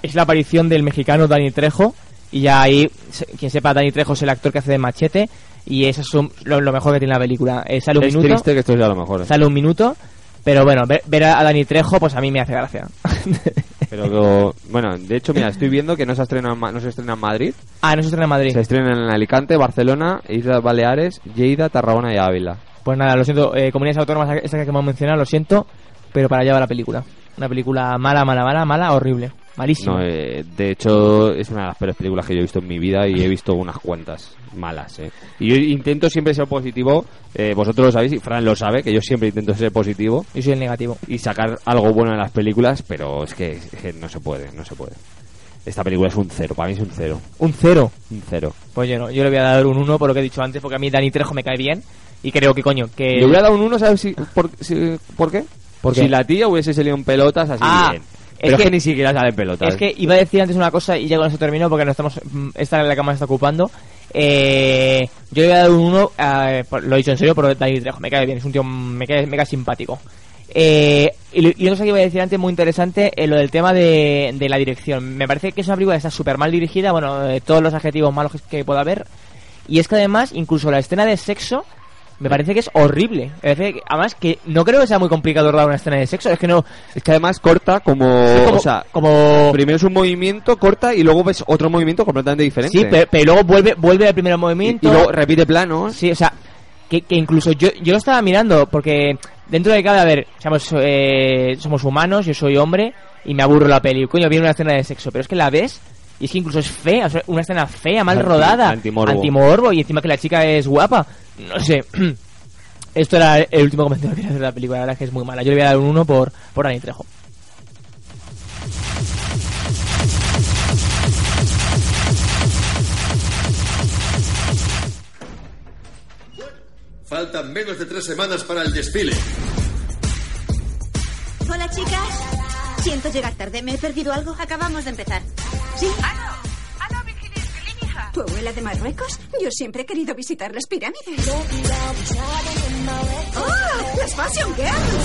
es la aparición del mexicano Dani Trejo. Y ya ahí, quien sepa, Dani Trejo es el actor que hace de Machete. Y eso es un- lo, lo mejor que tiene la película. Eh, sale un
es
minuto,
triste que esto sea lo mejor. ¿eh?
sale un minuto. Pero bueno, ver, ver a Dani Trejo, pues a mí me hace gracia.
Pero bueno, de hecho, mira, estoy viendo que no se estrena en, Ma- no se estrena en Madrid.
ah, no se estrena en Madrid.
Se estrena en Alicante, Barcelona, Islas Baleares, Lleida, Tarragona y Ávila.
Pues nada, lo siento, eh, comunidades autónomas, esta que hemos mencionado, lo siento, pero para allá va la película. Una película mala, mala, mala, mala, horrible. Malísima.
No, eh, de hecho, es una de las peores películas que yo he visto en mi vida y he visto unas cuantas malas. Eh. Y yo intento siempre ser positivo. eh, vosotros lo sabéis y Fran lo sabe, que yo siempre intento ser positivo
Yo soy el negativo.
y sacar algo bueno de las películas, pero es que, es que no se puede, no se puede. Esta película es un cero, para mí es un cero.
Un cero.
Un cero.
Pues yo no, yo le voy a dar un 1 por lo que he dicho antes, porque a mí Dani Trejo me cae bien. Y creo que, coño, que...
Le hubiera dado un 1, ¿sabes si, por, si- por qué?
¿Por
si la tía hubiese salido en pelotas así
Ah,
bien.
Es
Pero es que,
que-
ni siquiera sale en pelotas.
Es que iba a decir antes una cosa y ya con eso termino porque no estamos, mm, esta es la más está ocupando. Eh, yo le voy a dar un 1, eh, lo he dicho en serio, pero Dani Trejo me cae bien, es un tío me cae, me cae simpático. Eh, y, y una cosa que iba a decir antes muy interesante, eh, lo del tema de, de la dirección. Me parece que es una película que está súper mal dirigida, bueno, todos los adjetivos malos que, que pueda haber. Y es que además, incluso la escena de sexo, me parece que es horrible. Me parece que- además, que no creo que sea muy complicado rodar una escena de sexo, es que no...
Es que además corta como,
como-
o sea,
como-
primero es un movimiento, corta y luego ves otro movimiento completamente diferente.
Sí, pero, pero luego vuelve, vuelve al primer
y,
movimiento.
y luego repite plano.
Sí, o sea, que, que incluso yo, yo lo estaba mirando porque dentro de cada, a ver, somos, eh, somos humanos, yo soy hombre y me aburro la peli. Coño, viene una escena de sexo, pero es que la ves y es que incluso es fea, o sea, una escena fea, mal
Anti-
rodada,
antimorbo.
antimorbo, y encima que la chica es guapa. No sé. Esto era el último comentario que quería hacer de la película, la verdad es que es muy mala. Yo le voy a dar un 1 por, por Dani Trejo.
Faltan menos de tres semanas para el desfile.
Hola, chicas. Siento llegar tarde. ¿Me he perdido algo? Acabamos de empezar. ¿Sí? ¿Tu abuela de Marruecos? Yo siempre he querido visitar las pirámides. ¡Oh! ¡Las Fashion Girls!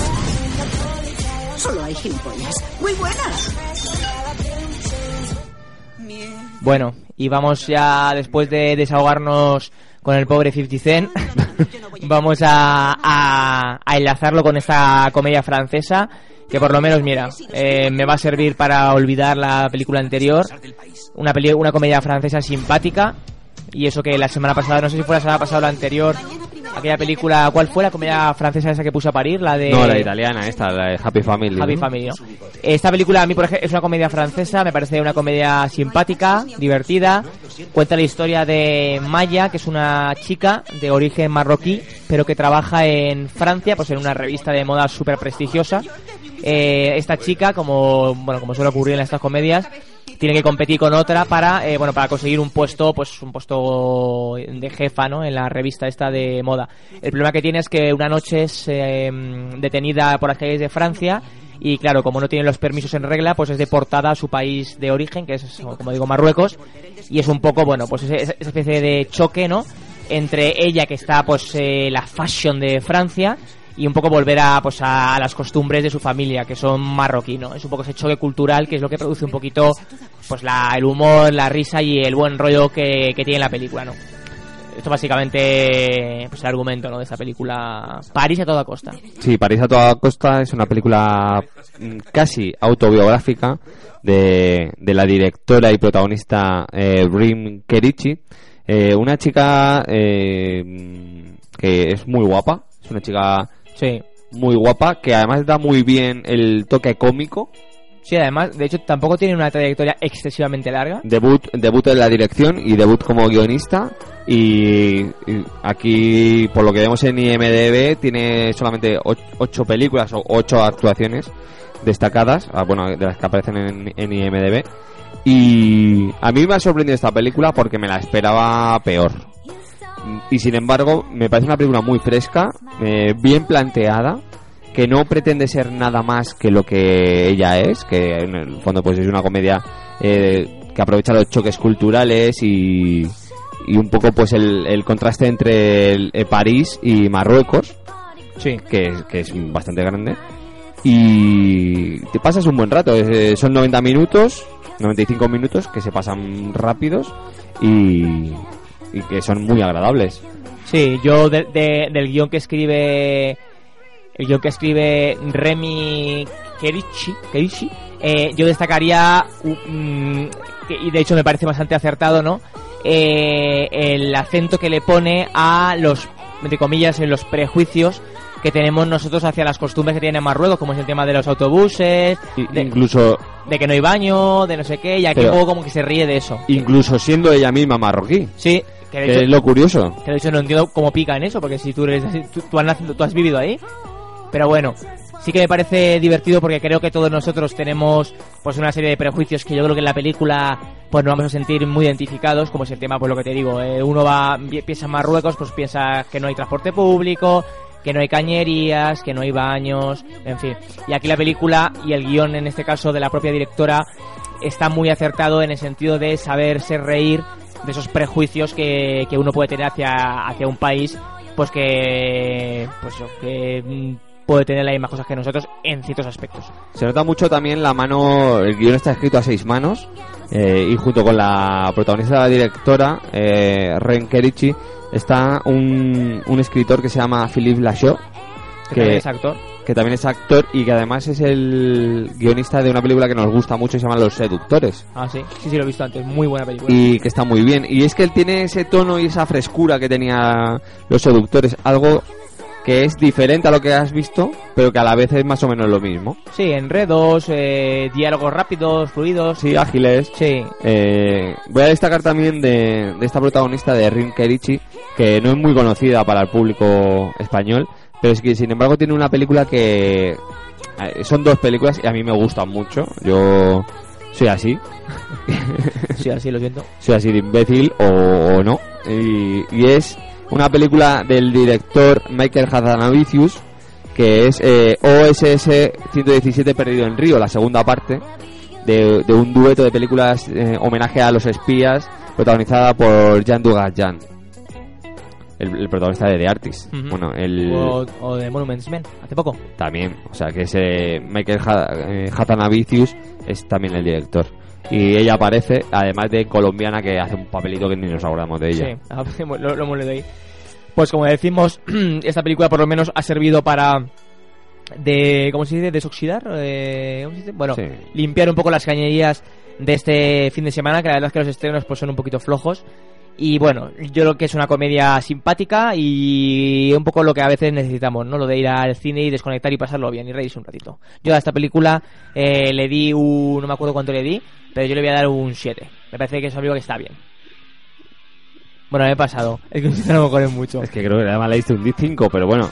Solo hay gilipollas. ¡Muy buenas!
Bueno, y vamos ya después de desahogarnos con el pobre 50 Cent, vamos a, a, a enlazarlo con esta comedia francesa que por lo menos, mira, eh, me va a servir para olvidar la película anterior. Una, peli una comedia francesa simpática. Y eso que la semana pasada, no sé si fue la semana pasada o la anterior, aquella película, ¿cuál fue la comedia francesa esa que puse a parir? La de...
No, la italiana esta, la de Happy Family.
Happy
¿no?
Family, ¿no? Esta película a mí, por ejemplo, es una comedia francesa, me parece una comedia simpática, divertida. Cuenta la historia de Maya, que es una chica de origen marroquí, pero que trabaja en Francia, pues en una revista de moda súper prestigiosa. Eh, esta chica, como bueno, como suele ocurrir en estas comedias, tiene que competir con otra para eh, bueno para conseguir un puesto pues un puesto de jefa no en la revista esta de moda. El problema que tiene es que una noche es eh, detenida por las calles de Francia y claro como no tiene los permisos en regla pues es deportada a su país de origen que es como digo Marruecos. Y es un poco bueno pues esa especie de choque no entre ella que está pues eh, la fashion de Francia y un poco volver a pues a, las costumbres de su familia que son marroquí ¿no? es un poco ese choque cultural que es lo que produce un poquito pues la, el humor la risa y el buen rollo que, que tiene la película no esto básicamente pues el argumento no de esta película París a toda costa
Sí, París a toda costa es una película mm, casi autobiográfica de, de la directora y protagonista eh, Rim Kerichi. Eh, una chica eh, mm, que es muy guapa, es una chica
sí.
muy guapa, que además da muy bien el toque cómico
Sí, además, de hecho, tampoco tiene una trayectoria excesivamente larga.
Debut, debut en la dirección y debut como guionista. Y, y aquí, por lo que vemos en IMDB, tiene solamente och- ocho películas o ocho actuaciones destacadas, ah, bueno, de las que aparecen en, en IMDB. Y a mí me ha sorprendido esta película porque me la esperaba peor. Y sin embargo, me parece una película muy fresca, eh, bien planteada, que no pretende ser nada más que lo que ella es, que en el fondo pues es una comedia eh, que aprovecha los choques culturales y, y un poco pues el, el contraste entre el- eh, París y Marruecos,
Sí.
que, es- que es bastante grande. Y te pasas un buen rato, eh, son 90 minutos, 95 minutos que se pasan rápidos y, y que son muy agradables.
Sí, yo de- de- del guion que escribe el guion que escribe Remy Kerichi, Kerichi eh, yo destacaría que- y de hecho me parece bastante acertado, ¿no? Eh, el acento que le pone a los entre comillas en los prejuicios que tenemos nosotros hacia las costumbres que tienen en Marruecos, como es el tema de los autobuses, de,
Incluso,
de que no hay baño, de no sé qué, y aquí un poco como que se ríe de eso.
incluso siendo ella misma marroquí.
Sí, que de
Que
hecho-
es lo curioso.
que de hecho no entiendo cómo pica en eso, porque si tú eres así, tú, tú has, nacido- tú has vivido ahí. Pero bueno, sí que me parece divertido porque creo que todos nosotros tenemos pues una serie de prejuicios que yo creo que en la película pues nos vamos a sentir muy identificados, como es el tema, pues lo que te digo, eh, uno va pi- piensa en Marruecos, pues piensa que no hay transporte público, que no hay cañerías, que no hay baños, en fin. Y aquí la película y el guion en este caso de la propia directora está muy acertado en el sentido de saberse reír de esos prejuicios que, que uno puede tener hacia, hacia un país pues que pues que mm, puede tener las mismas cosas que nosotros en ciertos aspectos.
Se nota mucho también la mano, el guion está escrito a seis manos eh, y junto con la protagonista, la directora, eh, Ren Kerichi, está un, un escritor que se llama Philippe Lachaud,
Que es actor.
Que también es actor y que además es el guionista de una película que nos gusta mucho, se llama Los Seductores.
Ah, sí, sí, sí, lo he visto antes, muy buena película.
Y que está muy bien. Y es que él tiene ese tono y esa frescura que tenía Los Seductores, algo que es diferente a lo que has visto, pero que a la vez es más o menos lo mismo.
Sí, enredos, eh, diálogos rápidos, fluidos.
Sí, ágiles.
Sí.
Eh, voy a destacar también de, de esta protagonista de Rin Kerichi, que no es muy conocida para el público español, pero es que sin embargo tiene una película que... eh, Son dos películas y a mí me gustan mucho. Yo soy así.
Sí, así lo siento.
soy así de imbécil o, o no. Y, y es una película del director Michael Hazanavicius, que es eh, OSS 117 Perdido en Río, la segunda parte de, de un dueto de películas eh, homenaje a los espías, protagonizada por Jean Dugas-Jean, el, el protagonista de The Artist. Bueno, el
O, o de Monuments Men, hace poco.
también, o sea que ese Michael Ha- eh, Hazanavicius es también el director. Y ella aparece, además de colombiana, que hace un papelito que ni nos acordamos de ella.
Sí, lo, lo hemos leído ahí. Pues como decimos, esta película por lo menos ha servido para de ¿cómo se dice? desoxidar, eh, ¿cómo se dice? bueno,
Sí.
limpiar un poco las cañerías de este fin de semana, que la verdad es que los estrenos pues son un poquito flojos. Y bueno, yo creo que es una comedia simpática y un poco lo que a veces necesitamos, ¿no? Lo de ir al cine y desconectar y pasarlo bien y reírse un ratito. Yo a esta película eh, le di un... no me acuerdo cuánto le di, pero yo le voy a dar un 7. Me parece que es algo que está bien. Bueno, me he pasado. Es que un 7 a lo mejor es mucho.
Es que creo que además le diste un 5, pero bueno.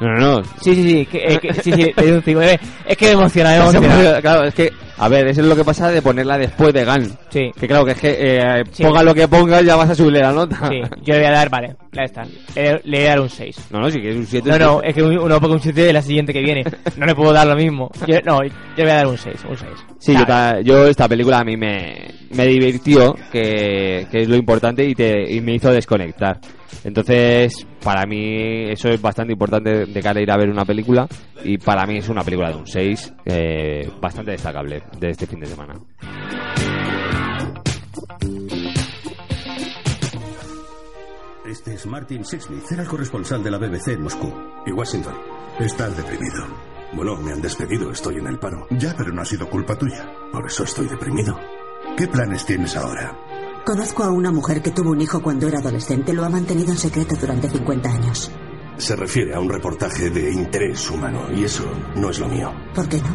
No, no, no.
Sí, sí, sí, que, eh, que- sí, sí, le di un 5. Eh, Es que me emociona, me emociona.
Claro, es que, a ver, eso es lo que pasa de ponerla después de GAN.
Sí.
Que claro, que es que eh,
Sí.
ponga lo que pongas ya vas a subirle la nota.
Sí, yo le voy a dar, vale, ya está. Le, le voy a dar un 6.
No, no, si quieres un 7.
No, no, es que un- uno ponga un 7 de la siguiente que viene. No le puedo dar lo mismo. Yo, no, yo le voy a dar un 6, un 6.
Sí, yo, ta- yo esta película a mí me, me divirtió, que, que es lo importante, y, te, y me hizo desconectar. Entonces, para mí eso es bastante importante de cara a ir a ver una película, y para mí es una película de un 6, eh, bastante destacable de este fin de semana.
Este es Martin Sixsmith, era el corresponsal de la BBC en Moscú.
Y Washington. Estás deprimido. Bueno, me han despedido, estoy en el paro. Ya, pero no ha sido culpa tuya. Por eso estoy deprimido. ¿Qué planes tienes ahora?
Conozco a una mujer que tuvo un hijo cuando era adolescente. Lo ha mantenido en secreto durante 50 años.
Se refiere a un reportaje de interés humano y eso no es lo mío.
¿Por qué no?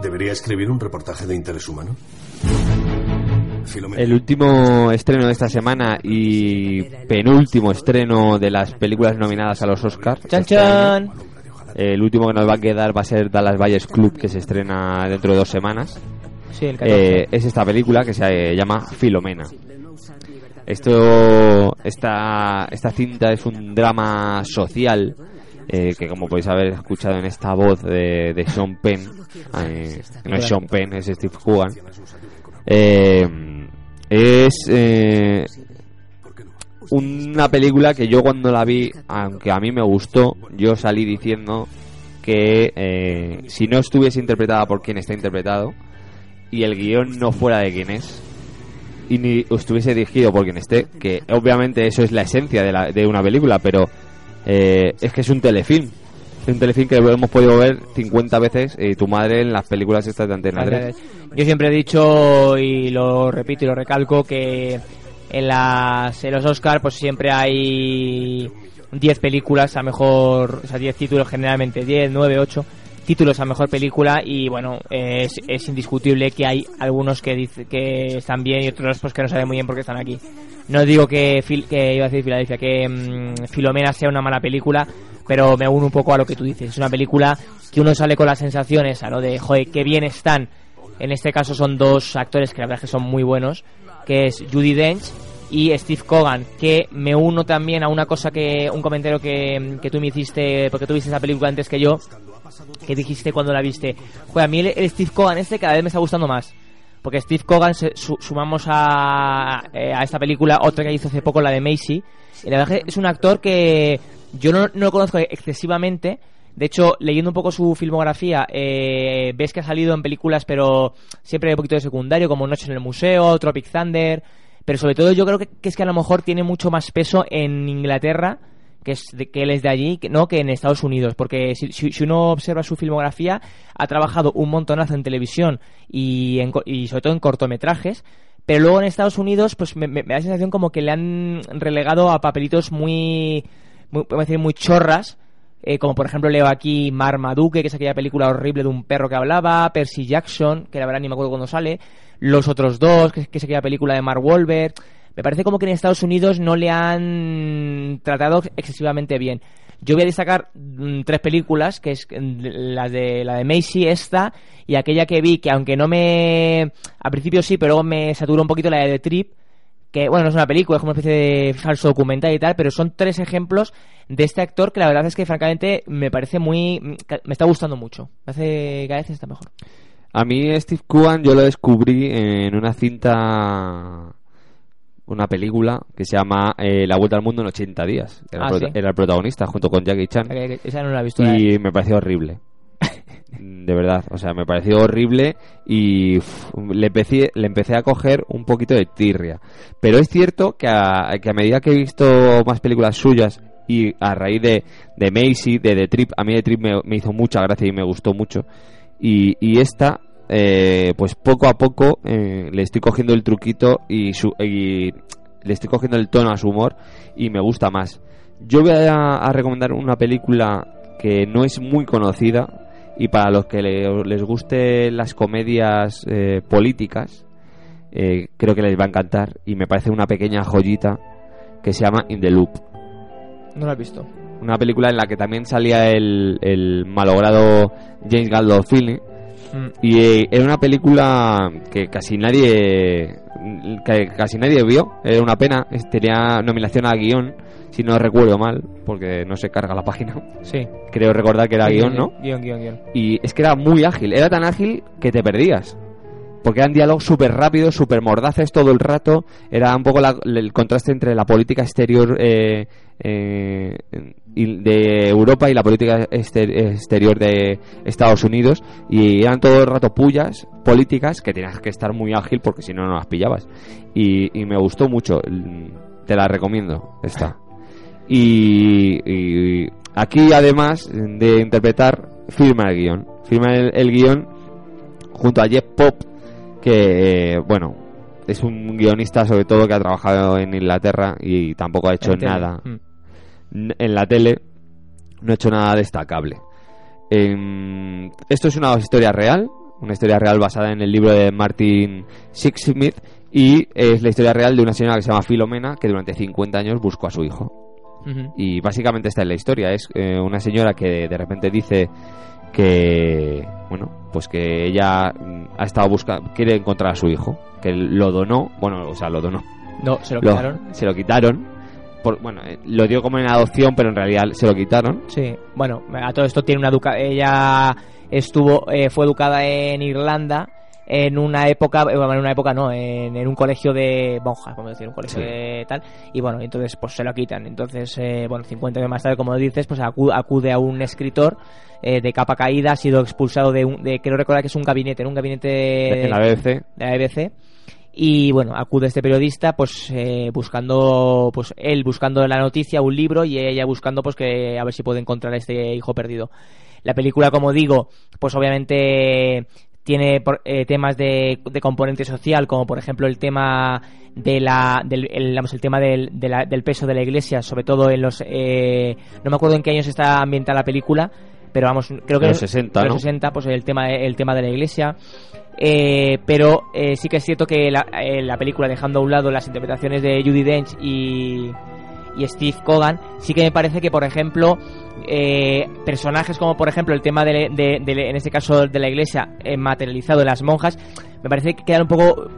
¿Debería escribir un reportaje de interés humano?
El último estreno de esta semana y penúltimo estreno de las películas nominadas a los Oscars.
¡Chan,
este
chan!
año. El último que nos va a quedar va a ser Dallas Buyers Club, que se estrena dentro de dos semanas.
Sí, el 14.
Eh, es esta película que se llama Filomena. Esto, esta, esta cinta es un drama social eh, que, como podéis haber escuchado en esta voz de, Sean Penn, eh, no es Sean Penn, es Steve Coogan, eh, es eh, una película que yo cuando la vi, aunque a mí me gustó, yo salí diciendo que eh, si no estuviese interpretada por quien está interpretado y el guion no fuera de quien es y ni estuviese dirigido por quien esté, que obviamente eso es la esencia de, la, de una película, pero eh, es que es un telefilm. Es un telefilm que hemos podido ver 50 veces y tu madre en las películas estas de Antena 3.
Yo siempre he dicho y lo repito y lo recalco que en las en los Oscar pues siempre hay 10 películas a mejor, o sea, 10 títulos generalmente, 10, 9, 8 títulos a mejor película y bueno, es, es indiscutible que hay algunos que dice, que están bien y otros pues que no saben muy bien por qué están aquí. No digo que, que iba a decir Filadelfia, que mm, Filomena sea una mala película, pero me uno un poco a lo que tú dices. Es una película que uno sale con las sensaciones a lo de, joder, qué bien están. En este caso son dos actores que la verdad es que son muy buenos, que es Judy Dench y Steve Cogan, que me uno también a una cosa que, un comentario que, que tú me hiciste, porque tú viste esa película antes que yo, que dijiste cuando la viste. Joder, a mí el, el Steve Cogan este cada vez me está gustando más. Porque Steve Cogan se- su- sumamos a, eh, a esta película otra que hizo hace poco, la de Macy. Y la verdad es un actor que yo no, no lo conozco excesivamente. De hecho, leyendo un poco su filmografía, eh, ves que ha salido en películas, pero siempre un poquito de secundario, como Noche en el Museo, Tropic Thunder. Pero sobre todo yo creo que, que es que a lo mejor tiene mucho más peso en Inglaterra, que es de, que él es de allí, que, no que en Estados Unidos. Porque si, si- uno observa su filmografía, ha trabajado un montonazo en televisión y, en y sobre todo en cortometrajes. Pero luego en Estados Unidos, pues me, da la sensación como que le han relegado a papelitos muy, muy decir, muy chorras. eh, como por ejemplo leo aquí Marmaduke, que es aquella película horrible de un perro que hablaba, Percy Jackson, que la verdad ni me acuerdo cuándo sale, Los otros dos, que, que es aquella película de Mark Wahlberg. Me parece como que en Estados Unidos no le han tratado excesivamente bien. Yo voy a destacar mm, tres películas, que es mm, la de la de Macy, esta, y aquella que vi, que aunque no me... Al principio sí, pero luego me saturó un poquito la de The Trip, que bueno, no es una película, es como una especie de falso documental y tal, pero son tres ejemplos de este actor que la verdad es que francamente me parece muy... me está gustando mucho. Me hace cada vez está mejor.
A mí Steve Coogan yo lo descubrí en una cinta, una película que se llama eh, La Vuelta al Mundo en 80 días. Era,
Ah,
el prota-
¿sí?
era el protagonista junto con Jackie Chan.
Esa no la he visto.
Y
de-
me pareció horrible. De verdad, o sea, me pareció horrible y le, empecé, le empecé a coger un poquito de tirria. Pero es cierto que a, que a medida que he visto más películas suyas y a raíz de, de Macy, de The Trip, a mí The Trip me, me hizo mucha gracia y me gustó mucho. Y, y esta, eh, pues poco a poco eh, le estoy cogiendo el truquito y, su, y le estoy cogiendo el tono a su humor y me gusta más. Yo voy a, a recomendar una película que no es muy conocida y para los que le- les guste las comedias eh, políticas creo que les va a encantar y me parece una pequeña joyita que se llama In the Loop
No la he visto.
una película en la que también salía el, el malogrado James Gandolfini
Mm.
y eh, era una película que casi nadie que casi nadie vio era una pena tenía nominación a guion si no recuerdo mal porque no se carga la página
Sí.
creo recordar que era
Sí, guion
no
Guión, guion, guion.
y es que era muy ágil, era tan ágil que te perdías. Porque eran diálogos súper rápidos, súper mordaces todo el rato. Era un poco la- el contraste entre la política exterior eh, eh, de Europa y la política exter- exterior de Estados Unidos. Y eran todo el rato pullas políticas que tenías que estar muy ágil porque si no, no las pillabas. Y, me gustó mucho. Te la recomiendo, esta. Y, y aquí, además de interpretar, firma el guion. Firma el, el guion junto a Jeff Pop, que, eh, bueno, es un guionista sobre todo que ha trabajado en Inglaterra y tampoco ha hecho
En
nada.
Mm.
En la tele no ha hecho nada destacable. Em, esto es una historia real una historia real basada en el libro de Martin Sixsmith y es la historia real de una señora que se llama Filomena que durante 50 años buscó a su hijo. Y básicamente esta es la historia. Es eh, una señora que de repente dice que, bueno, pues que ella mm, ha estado buscando, quiere encontrar a su hijo, que lo donó, bueno, o sea, lo donó.
No, se lo quitaron.
Se lo quitaron. Por, bueno, eh, lo dio como en adopción, pero en realidad se lo quitaron.
Sí, bueno, a todo esto tiene una educa ella estuvo eh, fue educada en Irlanda en una época, eh, bueno, en una época no, en, en un colegio de monjas, a decir, un colegio
Sí.
de tal, y bueno, entonces pues se lo quitan. Entonces, eh, bueno, 50 años más tarde, como dices, pues acu- acude a un escritor eh, de capa caída, ha sido expulsado de, un, de creo recordar que es un gabinete, en un gabinete
En la BBC.
de la BBC. Y bueno, acude este periodista, pues eh, buscando, pues él buscando la noticia, un libro, y ella buscando, pues que a ver si puede encontrar a este hijo perdido. La película, como digo, pues obviamente tiene eh, temas de, de componente social, como por ejemplo el tema de la, del, el tema del, de la- del peso de la iglesia, sobre todo en los, eh, no me acuerdo en qué años está ambientada la película, pero vamos, creo que
En los 60,
en los
¿no?
60, pues el tema, el tema de la iglesia. Eh, pero eh, sí que es cierto que la, eh, la película, dejando a un lado las interpretaciones de Judy Dench y, y Steve Cogan, sí que me parece que, por ejemplo, eh, personajes como, por ejemplo, el tema de, de- de- en este caso de la iglesia, materializado de las monjas, me parece que quedan un poco,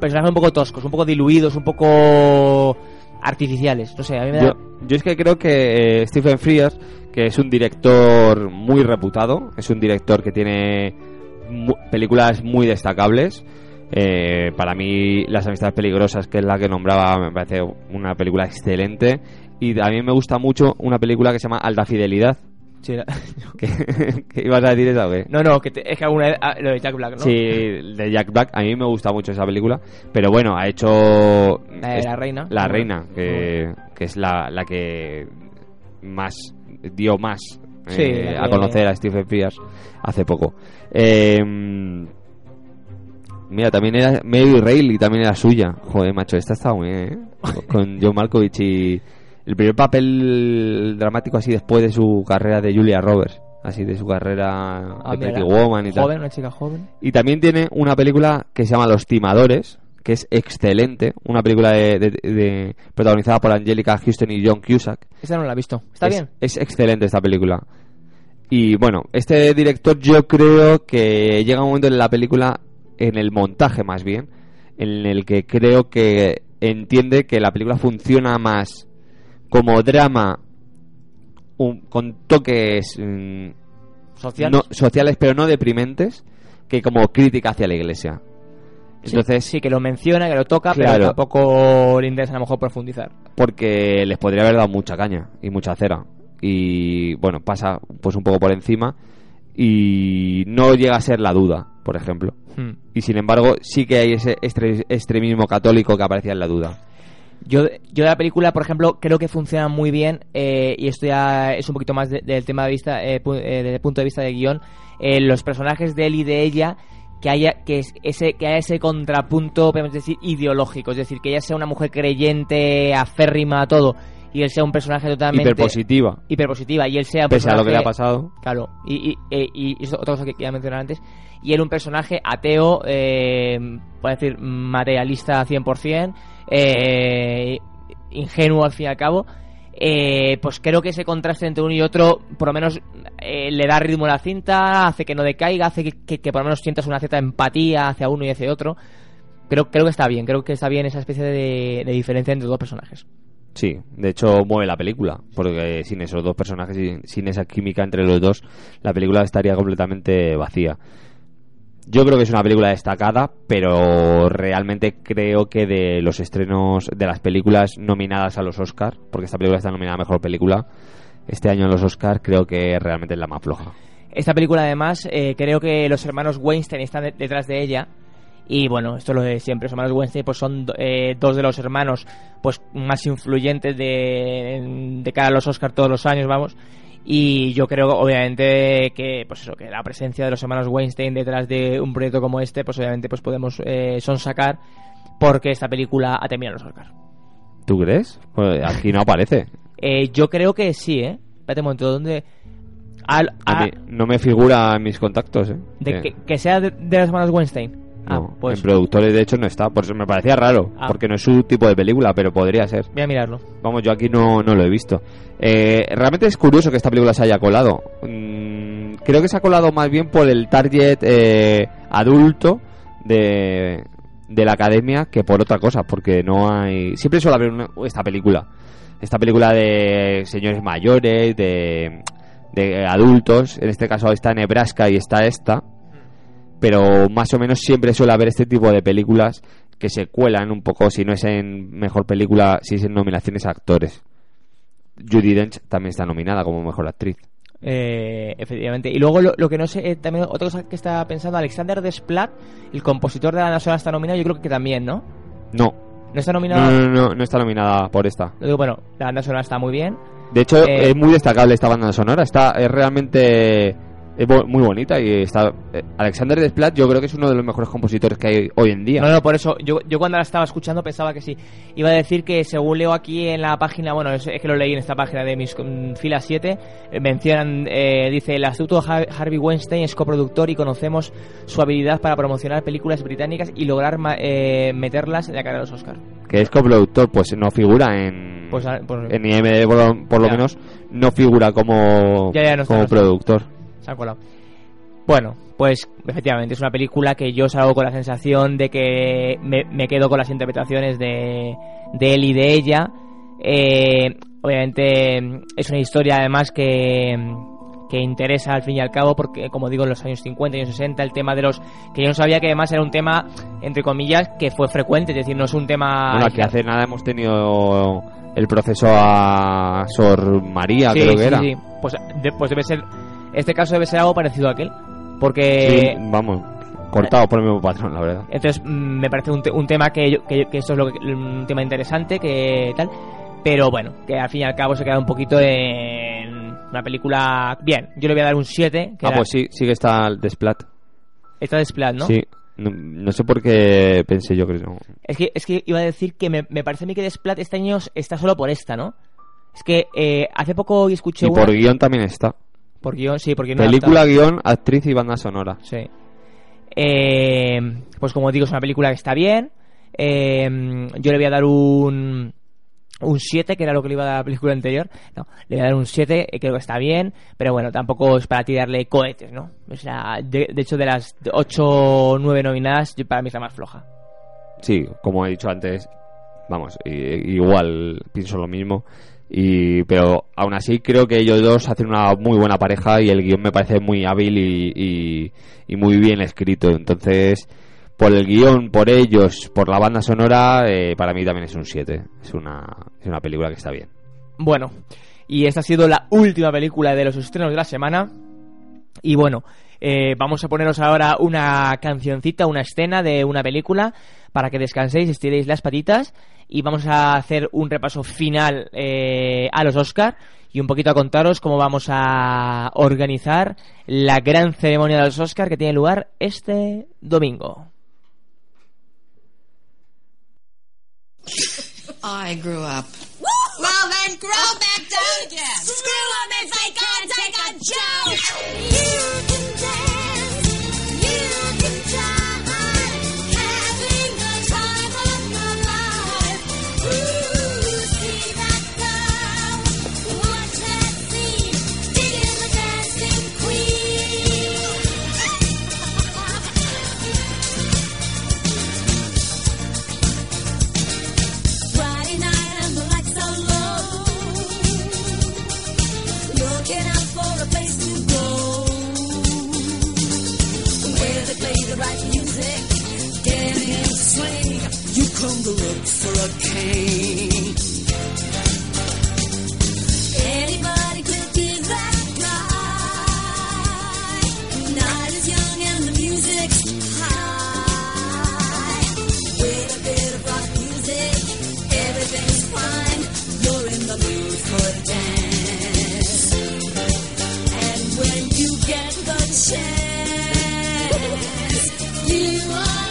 personajes un poco toscos, un poco diluidos, un poco artificiales. No sé, a mí me da...
Yo, yo es que creo que Stephen Frears, que es un director muy reputado, es un director que tiene mu- películas muy destacables. Eh, para mí, Las Amistades Peligrosas, que es la que nombraba, me parece una película excelente. Y a mí me gusta mucho una película que se llama Alta Fidelidad.
Sí, la-
¿Qué, qué ibas a decir esa o qué?
No, no, que te- es que alguna vez- ah, lo de Jack Black, ¿no?
Sí, de Jack Black. A mí me gusta mucho esa película. Pero bueno, ha hecho.
La de
es-
la reina.
La reina, que, que es la, la que más dio más
Sí,
eh, a conocer a Stephen Frears hace poco. Eh, mira, también era Mary Reilly, también era suya. Joder, macho, esta está muy bien, ¿eh? Con John Malkovich y el primer papel dramático así después de su carrera de Julia Roberts. Así de su carrera
Ah,
de
mira,
Pretty Woman y tal.
Joven, una chica joven.
Y también tiene una película que se llama Los Timadores, que es excelente. Una película de, de- de- protagonizada por Angelica Houston y John Cusack.
Esa no la he visto. ¿Está
es,
bien?
Es excelente esta película. Y bueno, este director yo creo que llega un momento en la película, en el montaje más bien, en el que creo que entiende que la película funciona más como drama un- con toques mm,
Sociales.
no- sociales pero no deprimentes que como crítica hacia la iglesia. Entonces,
sí, que lo menciona, que lo toca,
Claro.
pero tampoco le interesa a lo mejor profundizar.
porque les podría haber dado mucha caña y mucha cera y bueno pasa pues un poco por encima y no llega a ser la duda por ejemplo
Hmm.
y sin embargo sí que hay ese estre- extremismo católico que aparecía en la duda
Yo, yo de la película, por ejemplo, creo que funciona muy bien, eh, y esto ya es un poquito más de- del tema de vista, eh, pu- eh, desde el punto de vista de guion, eh, los personajes de él y de ella, que haya, que es- ese, que haya ese contrapunto, podemos decir, ideológico, es decir, que ella sea una mujer creyente, aférrima a todo, y él sea un personaje totalmente...
hiperpositiva.
Hiperpositiva y él sea un
pese a lo que le ha pasado.
Claro, y, y, eh, y eso otra cosa que quería mencionar antes, y él un personaje ateo, eh, puedo decir, materialista 100%, eh, ingenuo al fin y al cabo, eh, pues creo que ese contraste entre uno y otro, por lo menos eh, le da ritmo a la cinta, hace que no decaiga, hace que, por lo menos sientas una cierta empatía hacia uno y hacia otro. Creo, creo que está bien, creo que está bien esa especie de, de diferencia entre dos personajes.
Sí, de hecho mueve la película, porque sin esos dos personajes sin esa química entre los dos, la película estaría completamente vacía. Yo creo que es una película destacada, pero realmente creo que de los estrenos de las películas nominadas a los Oscar, porque esta película está nominada a Mejor Película, este año en los Oscar creo que realmente es la más floja.
Esta película, además, eh, creo que los hermanos Weinstein están de- detrás de ella. Y bueno, esto es lo de siempre. Los hermanos Weinstein pues son eh, dos de los hermanos pues más influyentes de, de cara a los Oscars todos los años, vamos. Y yo creo, obviamente, que pues eso, que la presencia de los hermanos Weinstein detrás de un proyecto como este, pues obviamente pues podemos eh, sonsacar porque esta película ha terminado los Oscars.
¿Tú crees? Pues aquí no aparece.
Eh, yo creo que sí, ¿eh? Espérate un momento, ¿dónde...? Al-
A
a-
mí no me figura en mis contactos, ¿eh?
de
Eh,
que, que sea de, de las hermanas Weinstein. Ah,
no,
pues
en productores de hecho no está, por eso me parecía raro,
Ah.
porque no es su tipo de película, pero podría ser.
voy a mirarlo.
Vamos, yo aquí no, no lo he visto. Eh, realmente es curioso que esta película se haya colado. Mm, creo que se ha colado más bien por el target eh, adulto de, de la academia que por otra cosa, porque no hay... Siempre suele haber una- esta película. Esta película de señores mayores, de, de adultos. En este caso está Nebraska y está esta. Pero más o menos siempre suele haber este tipo de películas que se cuelan un poco, si no es en mejor película, si es en nominaciones a actores. Judy Dench también está nominada como mejor actriz.
Eh, efectivamente. Y luego lo, lo que no sé, eh, también otra cosa que está pensando, Alexander Desplat, el compositor de la banda sonora está nominado, yo creo que también, ¿no?
No.
¿No está
No,
nominado?
no, no, no está nominada por esta.
Digo, bueno, la banda sonora está muy bien.
De hecho,
Eh,
es muy destacable esta banda sonora. Está, es realmente es muy bonita y está. eh, Alexander Desplat, yo creo que es uno de los mejores compositores que hay hoy en día.
No, no, por eso, yo, yo cuando la estaba escuchando pensaba que sí. Iba a decir que según leo aquí en la página, bueno, es, es que lo leí en esta página de mis mm, filas 7, eh, mencionan, eh, dice, el astuto Har- Harvey Weinstein es coproductor y conocemos su habilidad para promocionar películas británicas y lograr ma- eh, meterlas en la cara de los Oscars.
Que es coproductor, pues no figura en.
Pues, ah, pues-
en IMDb, por, lo- por lo
Ya.
menos, no figura como,
Ya, ya, no
como productor.
Se colado. Bueno, pues efectivamente es una película que yo salgo con la sensación de que me, me quedo con las interpretaciones de, de él y de ella. Eh, obviamente es una historia además que, que interesa al fin y al cabo porque como digo en los años 50 y años 60 el tema de los que yo no sabía que además era un tema entre comillas que fue frecuente es decir no es un tema
Bueno, aquí hace nada hemos tenido el proceso a Sor María,
Sí,
creo que
sí,
era.
sí. Pues, de- pues debe ser este caso debe ser algo parecido a aquel porque
Sí, vamos, cortado por el mismo patrón, la verdad.
Entonces mm, me parece un, te- un tema que, yo- que, que esto es lo que, un tema interesante, que tal. Pero bueno, que al fin y al cabo se queda un poquito en una película bien. Yo le voy a dar un 7. Que
Ah,
era-
pues sí, sí que está Desplat.
Está de Splat, ¿no?
Sí, no, no sé por qué pensé yo que no.
Es que, es que iba a decir que me, me parece a mí que Desplat este año está solo por esta, ¿no? Es que eh, hace poco escuché
Y
una-
por guion también está.
Por guion, sí, porque no
Película, guion, actriz y banda sonora.
Sí. Eh, pues como digo, es una película que está bien. Eh, yo le voy a dar un un 7, que era lo que le iba a dar a la película anterior. No, le voy a dar un 7, eh, creo que está bien, pero bueno, tampoco es para tirarle cohetes, ¿no? O sea, de, de hecho, de las 8 o 9 nominadas, yo- para mí es la más floja.
Sí, como he dicho antes, vamos, i- igual pienso lo mismo. Y, pero aún así creo que ellos dos hacen una muy buena pareja y el guion me parece muy hábil y, y- muy bien escrito. Entonces, por el guion, por ellos, por la banda sonora, eh, para mí también es un 7. Es una, es una película que está bien.
Bueno, y esta ha sido la última película de los estrenos de la semana. Y bueno, eh, vamos a poneros ahora una cancioncita, una escena de una película para que descanséis, estiréis las patitas y vamos a hacer un repaso final eh, a los Oscar y un poquito a contaros cómo vamos a organizar la gran ceremonia de los Oscar que tiene lugar este domingo.
I grew up.
Well, then grow back down again. Screw if they can't take a joke. To look for a king. Anybody could be that guy. Night is young and the music's high. With a bit of rock music, everything's fine. You're in the mood for a dance. And when you get the chance, you are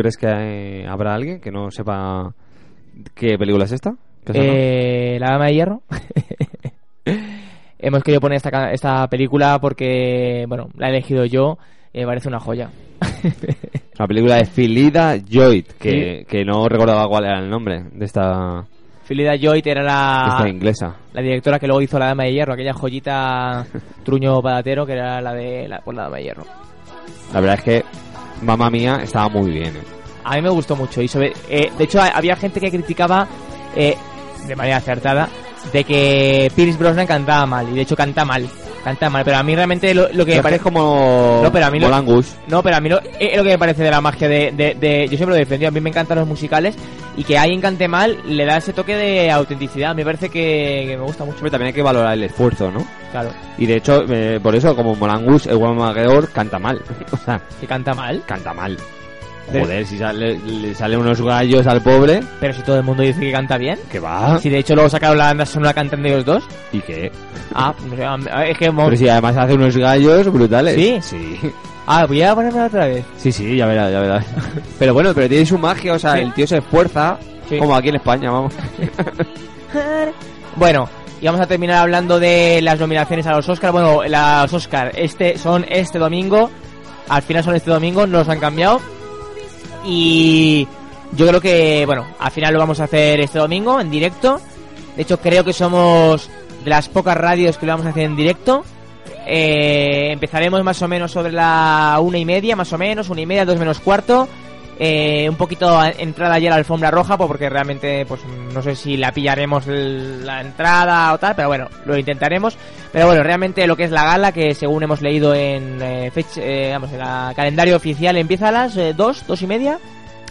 crees que eh, habrá alguien que no sepa qué película es esta?
Eh, la Dama de Hierro. Hemos querido poner esta, esta película porque, bueno, la he elegido yo. me parece una joya.
La película de Philida Joy, que, que no recordaba cuál era el nombre de esta,
Philida Joy era la,
esta inglesa.
la directora que luego hizo La Dama de Hierro, aquella joyita truño padatero que era la de la, pues, la Dama de Hierro.
La verdad es que Mamma Mía estaba muy bien. ¿eh?
A mí me gustó mucho. y sobre, eh, De hecho, ha- había gente que criticaba, eh, de manera acertada, de que Pierce Brosnan cantaba mal. Y de hecho canta mal. Canta mal. Pero a mí realmente lo, lo que
Es
me parece...
como
No, pero a mí lo-. No, pero a mí lo, es lo que me parece de la magia de, de- de- Yo siempre lo he defendido, a mí me encantan los musicales y que alguien cante mal le da ese toque de autenticidad. Me parece que, que me gusta mucho.
Hombre, también hay que valorar el esfuerzo, ¿no?
Claro.
Y de hecho, eh, por eso, como Rouge, el Juan McGregor canta mal. o sea,
¿Que canta mal?
canta mal. Joder, si sale, le salen unos gallos al pobre,
Pero si todo el mundo dice que canta bien.
que va.
Si de hecho luego sacaron la banda sonora cantando ellos dos.
¿Y qué?
Ah, es que...
Pero si además hace unos gallos brutales.
¿Sí?
Sí.
Ah, voy a ponerme otra vez.
Sí, sí, ya verás, ya verás. Pero bueno, pero tiene su magia, o sea,
Sí.
el tío se esfuerza,
Sí.
como aquí en España, vamos.
Bueno, y vamos a terminar hablando de las nominaciones a los Oscars. Bueno, los Oscars este, son este domingo. Al final son este domingo, no los han cambiado. Y yo creo que, bueno, al final lo vamos a hacer este domingo en directo. De hecho, creo que somos de las pocas radios que lo vamos a hacer en directo. Eh, empezaremos más o menos sobre la una y media, más o menos, una y media, dos menos cuarto. Eh, un poquito a- entrada ya a la alfombra roja, pues porque realmente, pues no sé si la pillaremos el- la entrada o tal, pero bueno, lo intentaremos. Pero bueno, realmente lo que es la gala, que según hemos leído en eh, fecha, eh, vamos, en la calendario oficial, empieza a las eh, dos, dos y media.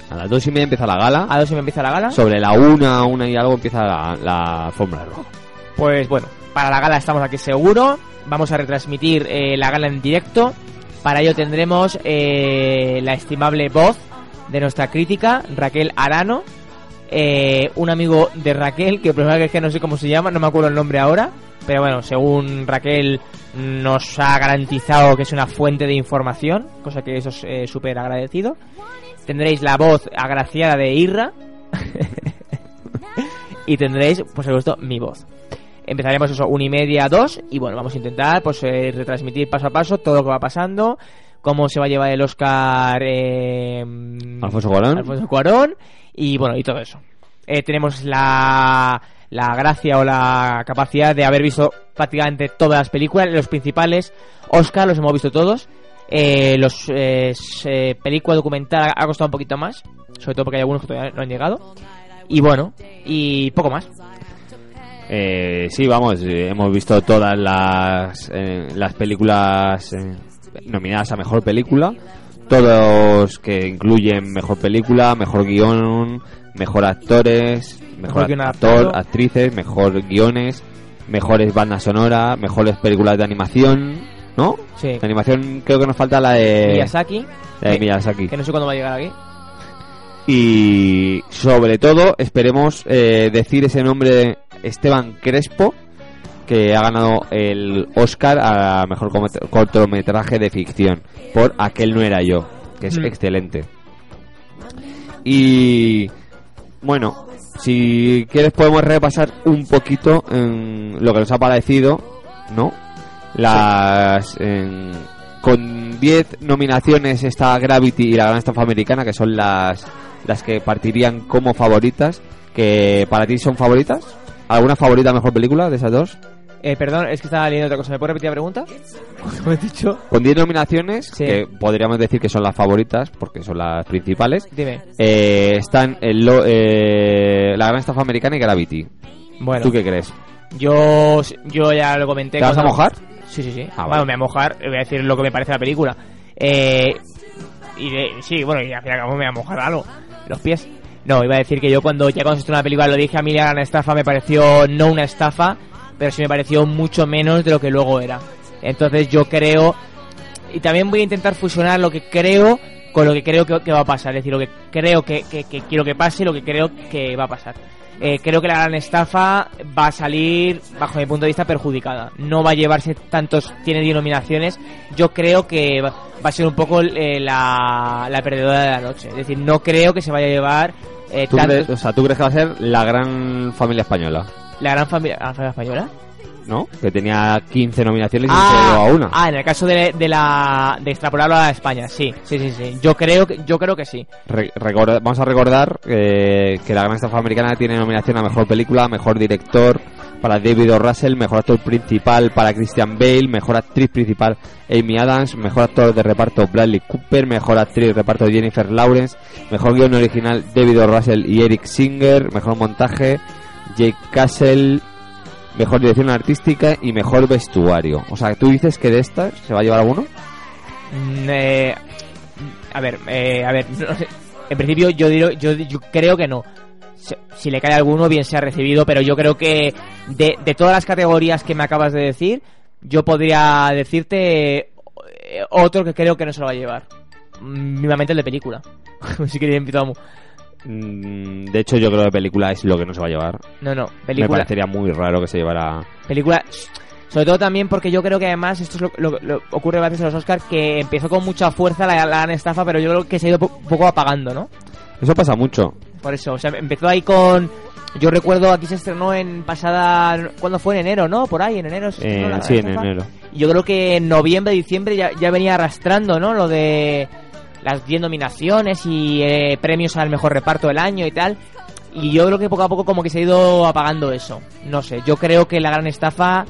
A las dos y media empieza la gala.
A dos y media empieza la gala.
Sobre la una, una y algo empieza la, la alfombra roja.
Pues bueno, para la gala estamos aquí seguro. Vamos a retransmitir eh, la gala en directo. Para ello tendremos eh, la estimable voz de nuestra crítica, Raquel Arano. eh, un amigo de Raquel, que problema es que no sé cómo se llama, no me acuerdo el nombre ahora. Pero bueno, según Raquel nos ha garantizado que es una fuente de información, cosa que eso es eh, súper agradecido. Tendréis la voz agraciada de Irra. y tendréis, por supuesto, mi voz. Empezaremos eso, una y media, dos, y bueno, vamos a intentar pues eh, retransmitir paso a paso todo lo que va pasando, cómo se va a llevar el Oscar eh,
Alfonso Cuarón.
Alfonso Cuarón, y bueno, y todo eso. Eh, tenemos la, la gracia o la capacidad de haber visto prácticamente todas las películas, los principales Oscar los hemos visto todos. Eh, los eh, película documental ha costado un poquito más, sobre todo porque hay algunos que todavía no han llegado. Y bueno, y poco más.
Eh, sí, vamos, eh, hemos visto todas las, eh, las películas eh, nominadas a Mejor Película. Todos que incluyen Mejor Película, Mejor Guión, Mejor Actores, Mejor, Actor. Actrices, Mejor Guiones, Mejores Bandas Sonoras, Mejores Películas de Animación, ¿no?
Sí.
De animación creo que nos falta la de...
Miyazaki.
La de
que-
Miyazaki.
Que no sé cuándo va a llegar aquí.
Y sobre todo esperemos eh, decir ese nombre de Esteban Crespo que ha ganado el Oscar a mejor cortometraje de ficción por Aquel no era yo, que es
Mm.
excelente. Y bueno, si quieres podemos repasar un poquito en lo que nos ha parecido, ¿no? Las en- con 10 nominaciones está Gravity y la Gran Estafa Americana, que son las las que partirían como favoritas, que para ti son favoritas. ¿Alguna favorita mejor película de esas dos?
Eh, perdón, es que estaba leyendo otra cosa. ¿Me puedes repetir la pregunta? ¿Cómo he dicho?
Con 10 nominaciones,
Sí.
que podríamos decir que son las favoritas, porque son las principales,
Dime.
eh, están el lo- eh, La Gran Estafa Americana y Gravity.
Bueno.
¿Tú qué crees?
Yo, yo ya lo comenté.
¿Te vas a mojar?
Sí, sí, sí.
Ah,
bueno,
vale.
me voy a mojar. Voy a decir lo que me parece la película. Eh, y de- sí, bueno, y al fin y al cabo me voy a mojar algo. Los pies. No, iba a decir que yo cuando ya cuando se la película lo dije a mí la gran estafa me pareció no una estafa, pero sí me pareció mucho menos de lo que luego era. Entonces yo creo y también voy a intentar fusionar lo que creo con lo que creo que, que va a pasar. Es decir, lo que creo que, que- que quiero que pase y lo que creo que va a pasar. Eh, creo que la gran estafa va a salir, bajo mi punto de vista, perjudicada. No va a llevarse tantos, tiene denominaciones. Yo creo que va a ser un poco eh, la, la perdedora de la noche. Es decir, no creo que se vaya a llevar eh,
¿Tú
tantos-
crees, o sea, ¿tú crees que va a ser la gran familia española?
La gran familia, la familia española.
¿No? Que tenía 15 nominaciones y se llevó a una.
ah, en el caso de, de la de extrapolarlo a España, sí, sí, sí, sí. Yo creo que yo creo que sí.
Re- recorda- vamos a recordar eh, que la Gran Estafa Americana tiene nominación a Mejor Película, Mejor Director para David O. Russell, Mejor Actor Principal para Christian Bale, Mejor Actriz Principal Amy Adams, Mejor Actor de Reparto Bradley Cooper, Mejor Actriz de Reparto Jennifer Lawrence, Mejor Guión Original David O. Russell y Eric Singer, Mejor Montaje Jake Castle, Mejor Dirección Artística y Mejor Vestuario. O sea, ¿tú dices que de estas se va a llevar alguno?
Mm, eh, a ver, eh, a ver, no sé. en principio yo, yo, creo que no. Si, le cae alguno, bien se ha recibido, pero yo creo que de, de todas las categorías que me acabas de decir, yo podría decirte eh, otro que creo que no se lo va a llevar. Mm, el de película. si queréis
Mm, De hecho, yo creo que película es lo que no se va a llevar.
No, no,
Me
película.
parecería muy raro que se llevara.
Película. Sobre todo también porque yo creo que además esto es lo, lo- ocurre a veces en los Oscars que empezó con mucha fuerza la, la gran estafa, pero yo creo que se ha ido po- poco apagando, ¿no?
Eso pasa mucho.
Por eso, o sea, empezó ahí con. Yo recuerdo aquí se estrenó en pasada. ¿Cuándo fue? En enero, ¿no? Por ahí, en enero. se
Eh,
la
sí, en
estafa.
enero.
Y yo creo que en noviembre, diciembre ya, ya venía arrastrando, ¿no? Lo de las 10 nominaciones y eh, premios al mejor reparto del año y tal. Y yo creo que poco a poco como que se ha ido apagando eso. No sé, yo creo que la gran estafa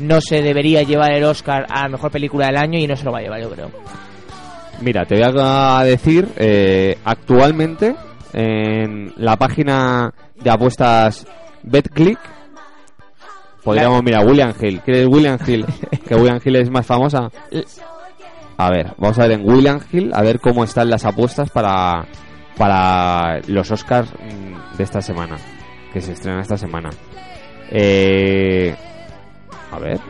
no se debería llevar el Oscar a la mejor película del año y no se lo va a llevar, yo creo.
Mira, te voy a decir, eh, actualmente en la página de apuestas BetClick, podríamos mirar William Hill. ¿Quieres William Hill? que William Hill es más famosa. A ver, vamos a ver en William Hill, a ver cómo están las apuestas para, para los Oscars mm, de esta semana, que se estrenan esta semana. Eh, a ver.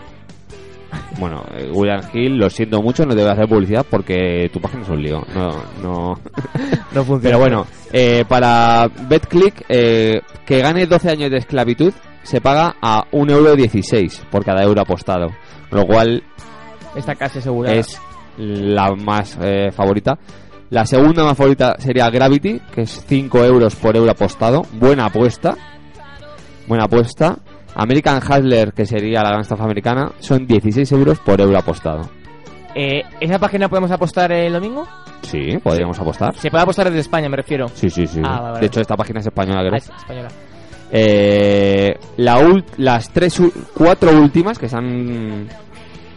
Bueno, eh, William Hill, lo siento mucho, no te voy a hacer publicidad porque tu página es un lío. No, no.
No funciona.
Pero bueno, eh, para BetClick, eh, que gane 12 años de esclavitud, se paga a 1,16€ por cada euro apostado. Lo cual
Está casi asegurada.
es la más eh, favorita. La segunda más favorita sería Gravity, que es 5 euros por euro apostado. Buena apuesta. Buena apuesta. American Hustler, que sería la gran estafa americana, son 16 euros por euro apostado.
Eh, ¿Esa página podemos apostar el domingo?
Sí, podríamos apostar.
Se puede apostar desde España, me refiero.
Sí, sí, sí.
Ah, vale, vale.
De hecho, esta página es española, creo.
Ah, es española.
Eh, la ul- las tres, cuatro últimas, que son.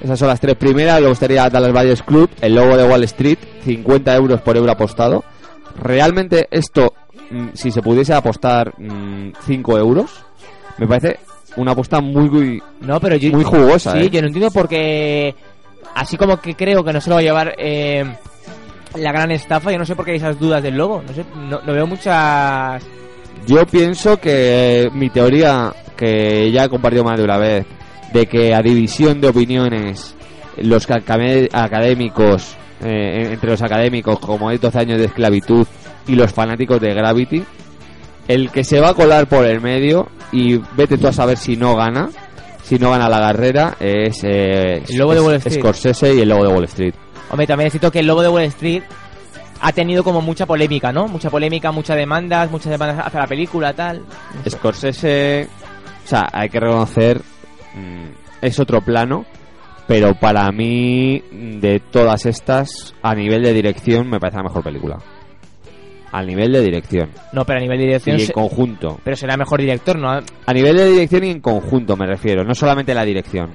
Esas son las tres primeras. Luego estaría Dallas Valles Club, el logo de Wall Street, 50 euros por euro apostado. Realmente, esto, mm, si se pudiese apostar 5 euros, me parece una apuesta muy, muy,
No, pero yo,
muy jugosa.
Sí,
¿eh?
yo no entiendo porque así como que creo que no se lo va a llevar eh, la gran estafa, yo no sé por qué hay esas dudas del logo. No sé, no, no veo muchas.
Yo pienso que mi teoría, que ya he compartido más de una vez, de que a división de opiniones, los ca- acadé- académicos, eh, entre los académicos, como hay 12 años de esclavitud, y los fanáticos de Gravity, el que se va a colar por el medio, y vete tú a saber si no gana, si no gana la carrera, es, eh,
El lobo de
es-
Wall Street.
Scorsese y el lobo de Wall Street.
Hombre, también necesito que el logo de Wall Street ha tenido como mucha polémica, ¿no? Mucha polémica, muchas demandas, muchas demandas hacia la película, tal.
Scorsese, o sea, hay que reconocer, mm, es otro plano, pero para mí, de todas estas, a nivel de dirección, me parece la mejor película. Al nivel de dirección.
No, pero a nivel de dirección.
Y en
se-
conjunto.
Pero será mejor director, ¿no?
A nivel de dirección y en conjunto me refiero, no solamente la dirección.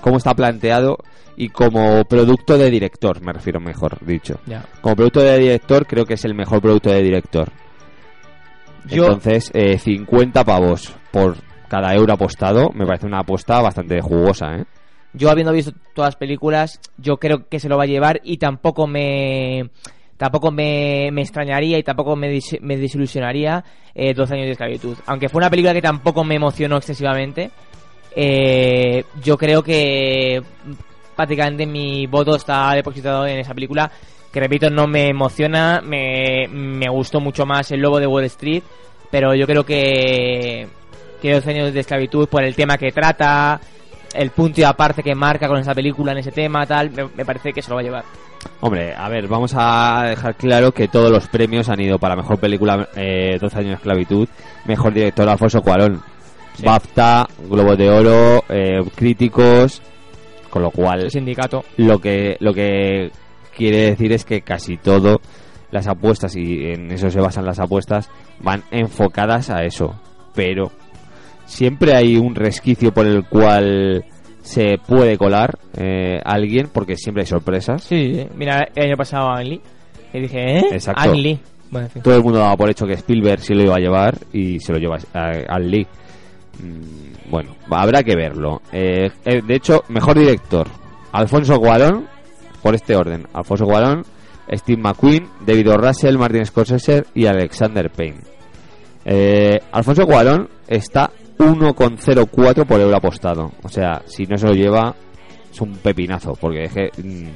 Cómo está planteado y como producto de director, me refiero mejor dicho.
Ya.
Como producto de director creo que es el mejor producto de director.
Yo-
Entonces, eh, 50 pavos por cada euro apostado me parece una apuesta bastante jugosa, ¿eh?
Yo habiendo visto todas las películas, yo creo que se lo va a llevar y tampoco me tampoco me, me extrañaría y tampoco me, me desilusionaría eh, 12 años de esclavitud. Aunque fue una película que tampoco me emocionó excesivamente, eh, yo creo que prácticamente mi voto está depositado en esa película que repito, no me emociona, me, me gustó mucho más el Lobo de Wall Street, pero yo creo que que 12 años de esclavitud por el tema que trata, el punto y aparte que marca con esa película en ese tema, tal, me, me parece que se lo va a llevar.
Hombre, a ver, vamos a dejar claro que todos los premios han ido para mejor película eh, 12 años de esclavitud, mejor director Alfonso Cuarón,
Sí.
BAFTA, Globo de Oro, eh, críticos, con lo cual
sindicato.
lo que lo que quiere decir es que casi todo las apuestas y en eso se basan las apuestas van enfocadas a eso, pero siempre hay un resquicio por el cual se puede colar eh, alguien porque siempre hay sorpresas.
Sí, mira, el año pasado a Ang Lee, y dije, ¿eh?
Exacto.
Ang Lee. Bueno, en fin.
Todo el mundo daba por hecho que Spielberg sí lo iba a llevar y se lo lleva a- al Lee. Mm, Bueno, habrá que verlo. Eh, eh, de hecho, mejor director: Alfonso Cuarón, por este orden: Alfonso Cuarón, Steve McQueen, David O. Russell, Martin Scorsese y Alexander Payne. Eh, Alfonso Cuarón está 1,04 por euro apostado. O sea, si no se lo lleva, es un pepinazo, porque es que mm,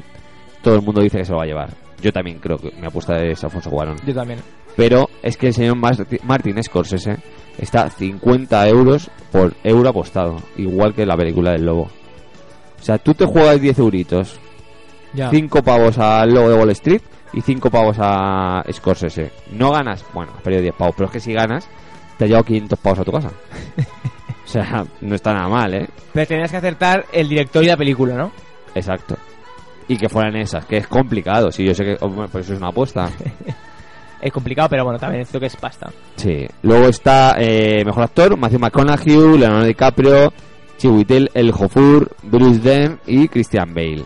todo el mundo dice que se lo va a llevar. Yo también creo que mi apuesta es Alfonso Cuarón.
Yo también.
Pero es que el señor Marti- Martin Scorsese está 50 euros por euro apostado, igual que la película del lobo. O sea, tú te juegas 10 euritos,
Ya.
5 pavos al lobo de Wall Street y 5 pavos a Scorsese. No ganas, bueno, has perdido 10 pavos, pero es que si ganas, te has llevado 500 pavos a tu casa. o sea, no está nada mal, ¿eh?
Pero tenías que acertar el director y la película, ¿no?
Exacto. Y que fueran esas, que es complicado, sí, yo sé que, hombre, pues eso es una apuesta.
Es complicado, pero bueno, también es que es pasta.
Sí. Luego está eh, mejor actor, Matthew McConaughey, Leonardo DiCaprio, Chiwetel El Jofur, Bruce Dern y Christian Bale.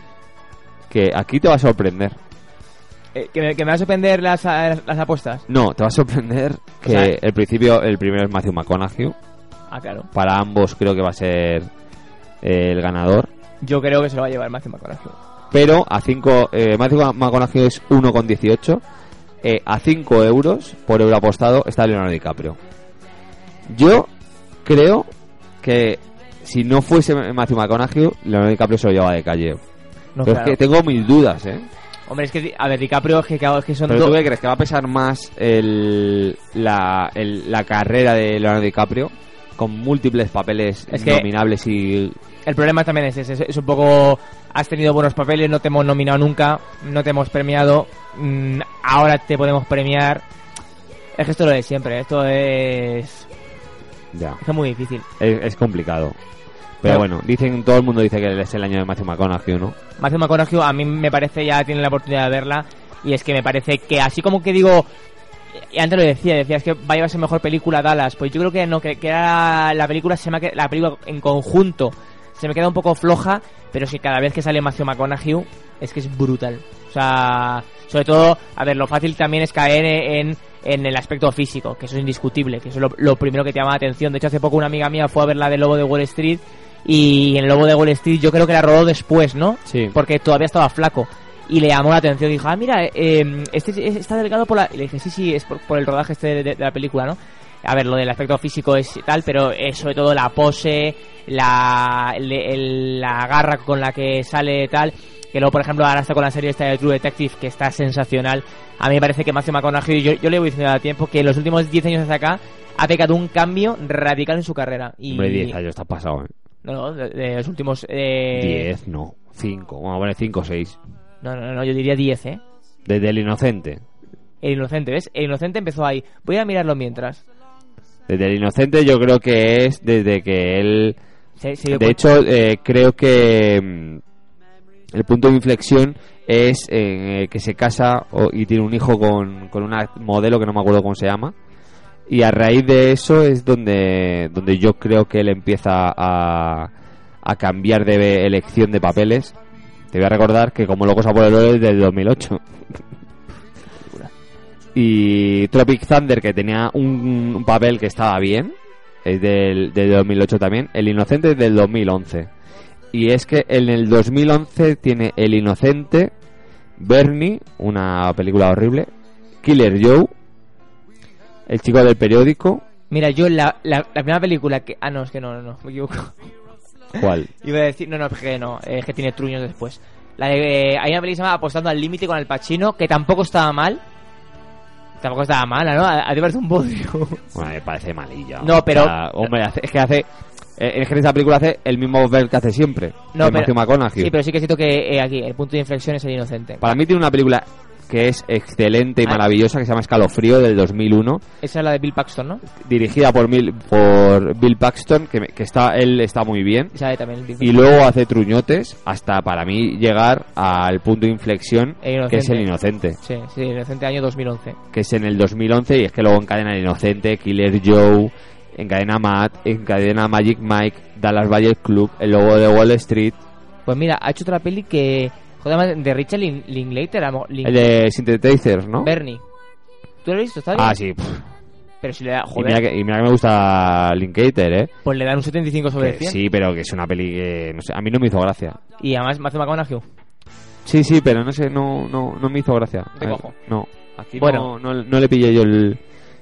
Que aquí te va a sorprender.
Eh, ¿que, me, que me va a sorprender las, las, las apuestas?
No, te va a sorprender que
sea-
el principio, el primero es Matthew McConaughey.
Ah, claro.
Para ambos creo que va a ser eh, el ganador.
Yo creo que se lo va a llevar Matthew McConaughey.
Pero a 5, eh, Matthew McConaughey es 1,18. Eh, a 5 euros por euro apostado está Leonardo DiCaprio. Yo creo que si no fuese Matthew McConaughey, Leonardo DiCaprio se lo lleva de calle.
No,
Pero
claro.
es que tengo mis dudas, ¿eh?
Hombre, es que, a ver, DiCaprio es que, claro, es que son
Pero
dos...
tú qué crees que va a pesar más el, la, el- la carrera de Leonardo DiCaprio con múltiples papeles
Es que-
nominables y
El problema también es ese, es, un poco... Has tenido buenos papeles, no te hemos nominado nunca, no te hemos premiado, mm, ahora te podemos premiar. Es que esto lo de siempre, esto es...
ya
Es muy difícil.
es, es complicado. Pero bueno, dicen todo el mundo dice que es el año de Matthew McConaughey, ¿no?
Matthew McConaughey a mí me parece ya tiene la oportunidad de verla y es que me parece que así como que digo y antes lo decía decías que va a llevarse mejor película Dallas pues yo creo que no que, que era la película se me la película en conjunto se me queda un poco floja pero es que cada vez que sale Matthew McConaughey es que es brutal o sea sobre todo a ver lo fácil también es caer en en el aspecto físico, que eso es indiscutible, que eso es lo, lo primero que te llama la atención. De hecho, hace poco una amiga mía fue a ver la de Lobo de Wall Street y en el Lobo de Wall Street yo creo que la rodó después, ¿no?
Sí.
Porque todavía estaba flaco. Y le llamó la atención. Dijo, ah, mira, eh, este es- está delgado por la... Y le dije, sí, sí, es por, por el rodaje este de, de la película, ¿no? A ver, lo del aspecto físico es tal, pero es sobre todo la pose, la, el- el- la garra con la que sale tal. Que luego, por ejemplo, ahora está con la serie esta de True Detective, que está sensacional. A mí me parece que Matthew McConaughey, yo, yo le voy diciendo a tiempo que en los últimos 10 años hasta acá ha pegado un cambio radical en su carrera. Y,
Hombre, 10 años está pasado, ¿eh?
No, no, de, de los últimos... Eh...
10, no. 5, vamos a poner 5 o 6.
No, no, no, yo diría 10, ¿eh?
Desde el inocente.
El Inocente, ¿ves? El Inocente empezó ahí. Voy a mirarlo mientras.
Desde el inocente yo creo que es desde que él...
Se- se dio
de
cuenta-
hecho, eh, creo que mm, el punto de inflexión es eh, que se casa y tiene un hijo con, con una modelo que no me acuerdo cómo se llama. Y a raíz de eso es donde, donde yo creo que él empieza a, a cambiar de elección de papeles. Te voy a recordar que como Locos a por el Oro es del 2008. y Tropic Thunder, que tenía un, un papel que estaba bien, es del, del 2008 también. El Inocente es del 2011. Y es que en el 2011 tiene El Inocente, Bernie, una película horrible, Killer Joe, El chico del periódico,
Mira, yo la, la, la primera película que... Ah, no, es que no, no, no, me equivoco.
¿cuál?
Iba a decir... No, no, es que no, es que tiene truños después. La de, eh, hay una película que se llama Apostando al límite con el Pacino, que tampoco estaba mal. Tampoco estaba mala, ¿no? A, a ti parece un bodrio.
Bueno, me parece malilla.
No, pero-
O sea, hombre, hace- es que hace. eh, Es que en esta película hace el mismo ver que hace siempre.
No, pero, sí, pero sí que siento que eh, aquí el punto de inflexión es el inocente.
Para mí tiene una película que es excelente y
Ah.
maravillosa que se llama Escalofrío del 2001
Esa es la de Bill Paxton, ¿no?
dirigida por Bill, por Bill Paxton que, que está él está muy bien
también
y luego hace truñotes hasta para mí llegar al punto de inflexión que es el
Inocente. Sí, sí, inocente año 2011.
que es en el 2011 y es que luego encadena el inocente Killer Joe encadena Matt encadena Magic Mike Dallas Valle Club el logo de Wall Street
Pues mira, ha hecho otra peli que... Joder, además, de Richard Lin- Linklater.
el de Synthesizers ¿no?
Bernie. ¿Tú lo has visto? ¿Está bien?
ah sí pff.
Pero si le da...
y
Joder,
mira, que, y mira que me gusta Linklater eh
pues le dan un 75 sobre
Que
100.
sí, pero que es una peli que no sé, a mí no me hizo gracia.
Y además Matthew McConaughey.
Sí, sí, pero no sé, no, no, no me hizo gracia.
Te cojo.
No, aquí
Bueno.
no, no, no le pillé yo el,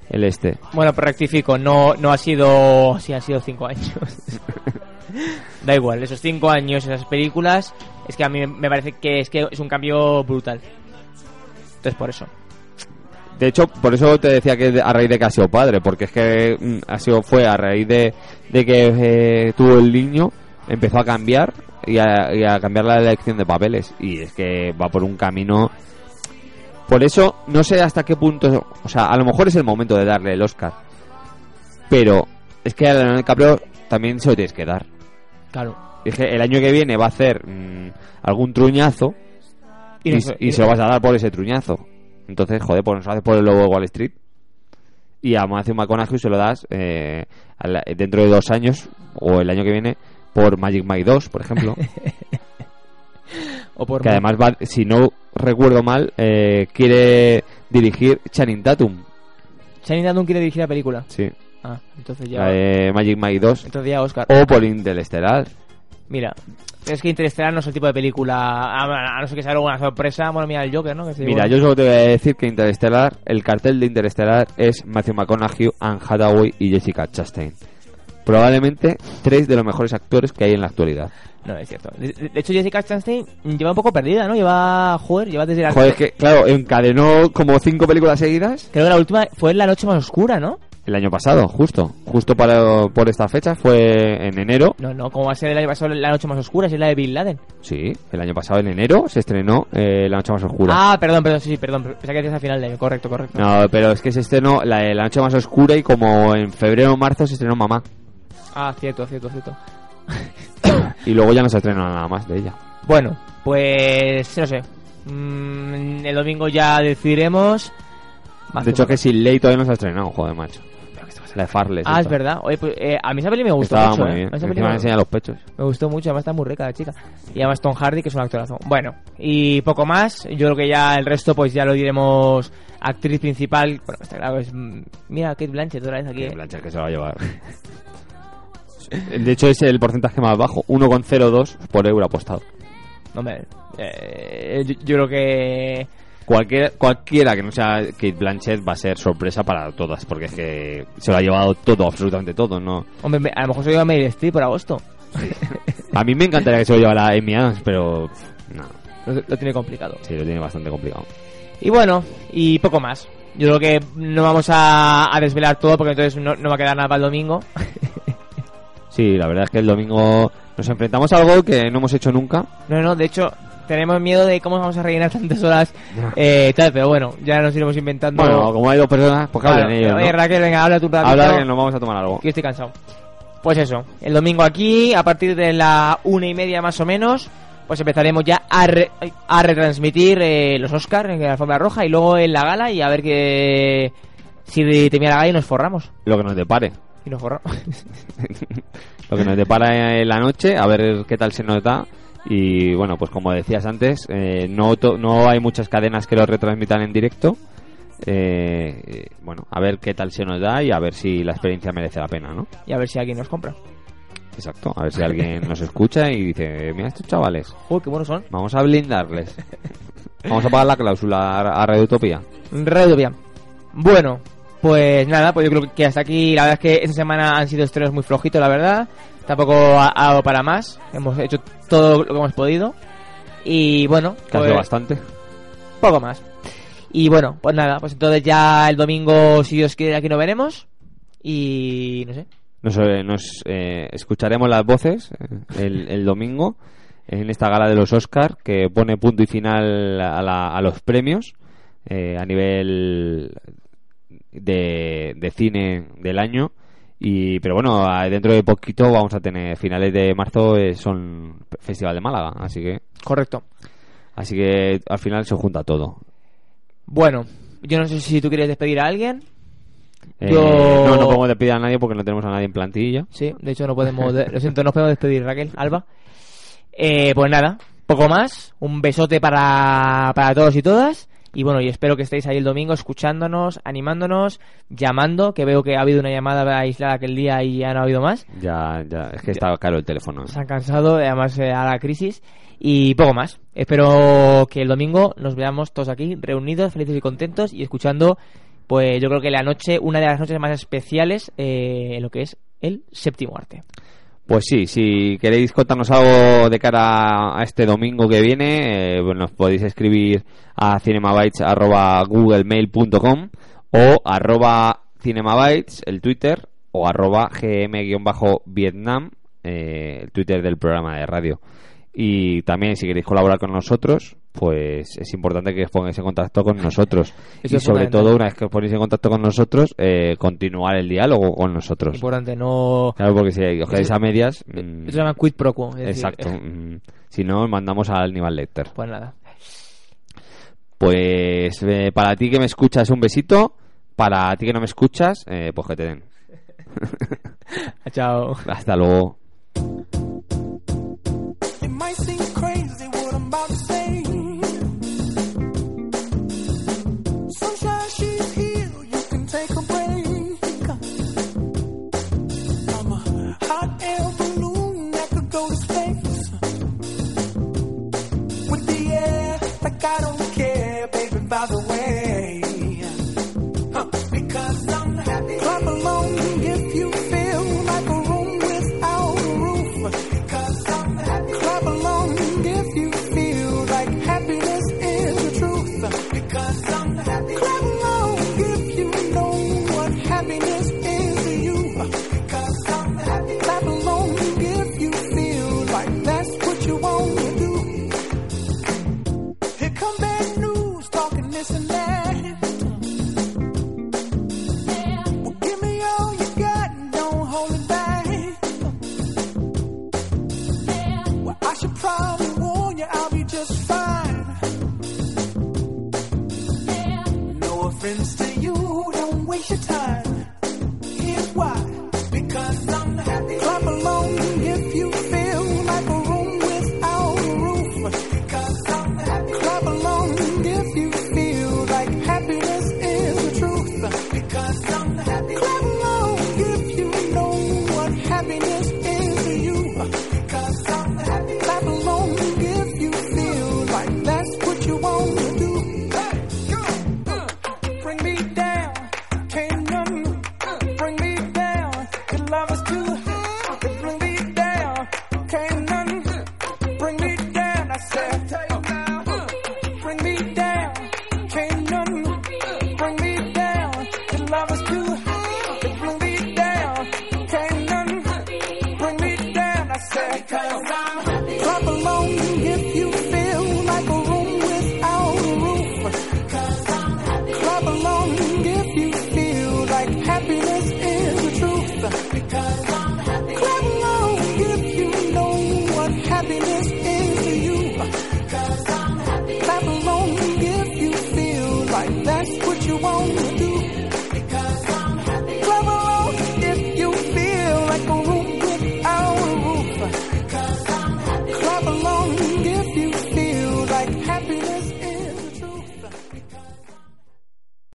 el este.
Bueno, pues rectifico, no, no ha sido... Sí, han sido 5 años. da igual, esos 5 años, esas películas, es que a mí me parece que es que es un cambio brutal. Entonces por eso.
De hecho, por eso te decía que a raíz de que ha sido padre, porque es que mm, ha sido, fue a raíz de, de que eh, tuvo el niño, empezó a cambiar y a, y a cambiar la elección de papeles. Y es que va por un camino... Por eso, no sé hasta qué punto... O sea, a lo mejor es el momento de darle el Oscar. Pero es que a Leonardo DiCaprio también se lo tienes que dar.
Claro.
Que el año que viene va a hacer mm, algún truñazo
Y no
se lo vas a dar por ese truñazo. Entonces, joder, pues nos lo haces por el logo de Wall Street. Y a Matthew McConaughey se lo das eh, la- dentro de dos años o el año que viene por Magic Mike 2, por ejemplo.
O por
que además, va, si no recuerdo mal, eh, quiere dirigir Channing Tatum.
Channing Tatum quiere dirigir la película.
Sí.
Ah, entonces ya...
La de Magic Mike 2.
Entonces ya Oscar.
O por Interestelar.
Mira, es que Interestelar no es el tipo de película... A, a no ser que sea alguna sorpresa, bueno, mira el Joker, ¿no? Que se-
Mira, yo solo te voy a decir que Interestelar, el cartel de Interestelar es Matthew McConaughey, Anne Hathaway y Jessica Chastain. Probablemente tres de los mejores actores que hay en la actualidad.
No, es cierto. De, de hecho, Jessica Chastain lleva un poco perdida, ¿no? Lleva... Joder, lleva desde la...
Joder, es que, claro, encadenó como cinco películas seguidas
Creo que la última fue La Noche Más Oscura, ¿no?
El año pasado, justo. Justo para, por esta fecha, fue en enero.
No, no, ¿cómo va a ser el año pasado La Noche Más Oscura? Si es la de Bin Laden.
Sí, el año pasado, en enero, se estrenó eh, La Noche Más Oscura.
Ah, perdón, perdón, sí, sí, perdón. Pensaba que decías al final de año. Correcto, correcto.
No, pero es que se estrenó la, la Noche Más Oscura y como en febrero o marzo se estrenó Mamá.
Ah, cierto, cierto, cierto.
Y luego ya no se estrenó nada más de ella.
Bueno, pues no sé. Mm, el domingo ya decidiremos.
De hecho, que sin ley todavía no se ha estrenado, joder, macho. La de Farley.
Ah, es verdad. Oye, pues, eh, a mí esa peli me gustó
Estaba
mucho.
muy
eh.
bien.
A esa peli me-
enseña los pechos.
Me gustó mucho, además está muy rica la chica. Y además Tom Hardy, que es un actorazo. Bueno, y poco más. Yo creo que ya el resto, pues ya lo diremos. Actriz principal, bueno, está claro, es. mm, Mira, Kate Blanchett otra vez aquí. eh.
Blanchett que se va a llevar. De hecho, es el porcentaje más bajo, 1,02 por euro apostado.
Hombre, eh, yo, yo creo que.
Cualquier, cualquiera que no sea Kate Blanchett va a ser sorpresa para todas, porque es que se lo ha llevado todo, absolutamente todo, ¿no?
Hombre, me- a lo mejor se lleva Meryl Streep por agosto.
A mí me encantaría que se lo llevara Amy Adams, pero no,
Lo, lo tiene complicado.
sí, lo tiene bastante complicado.
Y bueno, y poco más. Yo creo que no vamos a, a desvelar todo porque entonces no, no va a quedar nada para el domingo.
Sí, la verdad es que el domingo nos enfrentamos a algo que no hemos hecho nunca.
No, no, de hecho, tenemos miedo de cómo vamos a rellenar tantas horas. Eh, tal, pero bueno, ya nos iremos inventando.
Bueno, como hay dos personas, pues que hablen
Claro,
ellos,
Oye,
¿no?
Raquel, venga, habla ratito.
Habla que nos vamos a tomar algo.
Que estoy cansado. Pues eso, el domingo aquí, a partir de la una y media más o menos, pues empezaremos ya a, re- a retransmitir eh, los Oscars en la alfombra roja y luego en la gala y a ver que si termina la gala y nos forramos.
Lo que nos depare.
Y nos forramos.
Lo que nos depara en la noche, a ver qué tal se nos da. Y bueno, pues como decías antes, eh, no, to- no hay muchas cadenas que lo retransmitan en directo. Eh, eh, bueno, a ver qué tal se nos da y a ver si la experiencia merece la pena, ¿no?
y a ver si alguien nos compra.
Exacto, a ver si alguien nos escucha y dice, mira estos chavales,
Uy, qué buenos son.
vamos a blindarles. Vamos a pagar la cláusula a, Radio Utopía.
Radio bien. Bueno, pues nada, pues yo creo que hasta aquí. La verdad es que esta semana han sido estrenos muy flojitos, la verdad. Tampoco ha ha dado para más. Hemos hecho todo lo que hemos podido. Y bueno,
Que
pues,
bastante.
poco más. Y bueno, pues nada, pues entonces ya el domingo, si Dios quiere, aquí nos veremos. Y no sé.
Nos, eh, nos, eh, escucharemos las voces eh, el, el domingo en esta gala de los Oscar que pone punto y final a, la- a los premios eh, a nivel de, de cine del año. Y, pero bueno, dentro de poquito vamos a tener finales de marzo eh, son Festival de Málaga, así que
Correcto.
así que al final se junta todo.
Bueno, yo no sé si tú quieres despedir a alguien.
Eh,
Yo-
No, no podemos despedir a nadie porque no tenemos a nadie en plantilla.
Sí, de hecho no podemos, de- lo siento, no podemos despedir, Raquel, Alba. Eh, pues nada, poco más. Un besote para, para todos y todas. Y bueno, y espero que estéis ahí el domingo escuchándonos, animándonos, llamando, que veo que ha habido una llamada aislada aquel día y ya no ha habido más.
Ya, ya, es que está caro el teléfono.
Se han cansado, además eh, a la crisis. Y poco más. Espero que el domingo nos veamos todos aquí, reunidos, felices y contentos y escuchando, pues yo creo que la noche, una de las noches más especiales eh, en lo que es el séptimo arte.
Pues sí, si queréis contarnos algo de cara a este domingo que viene, eh, nos podéis escribir a cinemabytes.googlemail.com o arroba cinemabytes, el Twitter, o arroba gm-vietnam, eh, el Twitter del programa de radio. Y también si queréis colaborar con nosotros, pues es importante que os pongáis en contacto con nosotros.
Eso
y sobre todo, una vez que os ponéis en contacto con nosotros, eh, continuar el diálogo con nosotros.
Importante, no...
Claro, porque si os quedáis a medias... mm,
Eso se llama quid pro quo. decir,
Exacto. mm, Si no, os mandamos al Nival Lecter.
Pues nada.
Pues eh, para ti que me escuchas, un besito. Para ti que no me escuchas, eh, pues que te den.
Chao.
Hasta luego.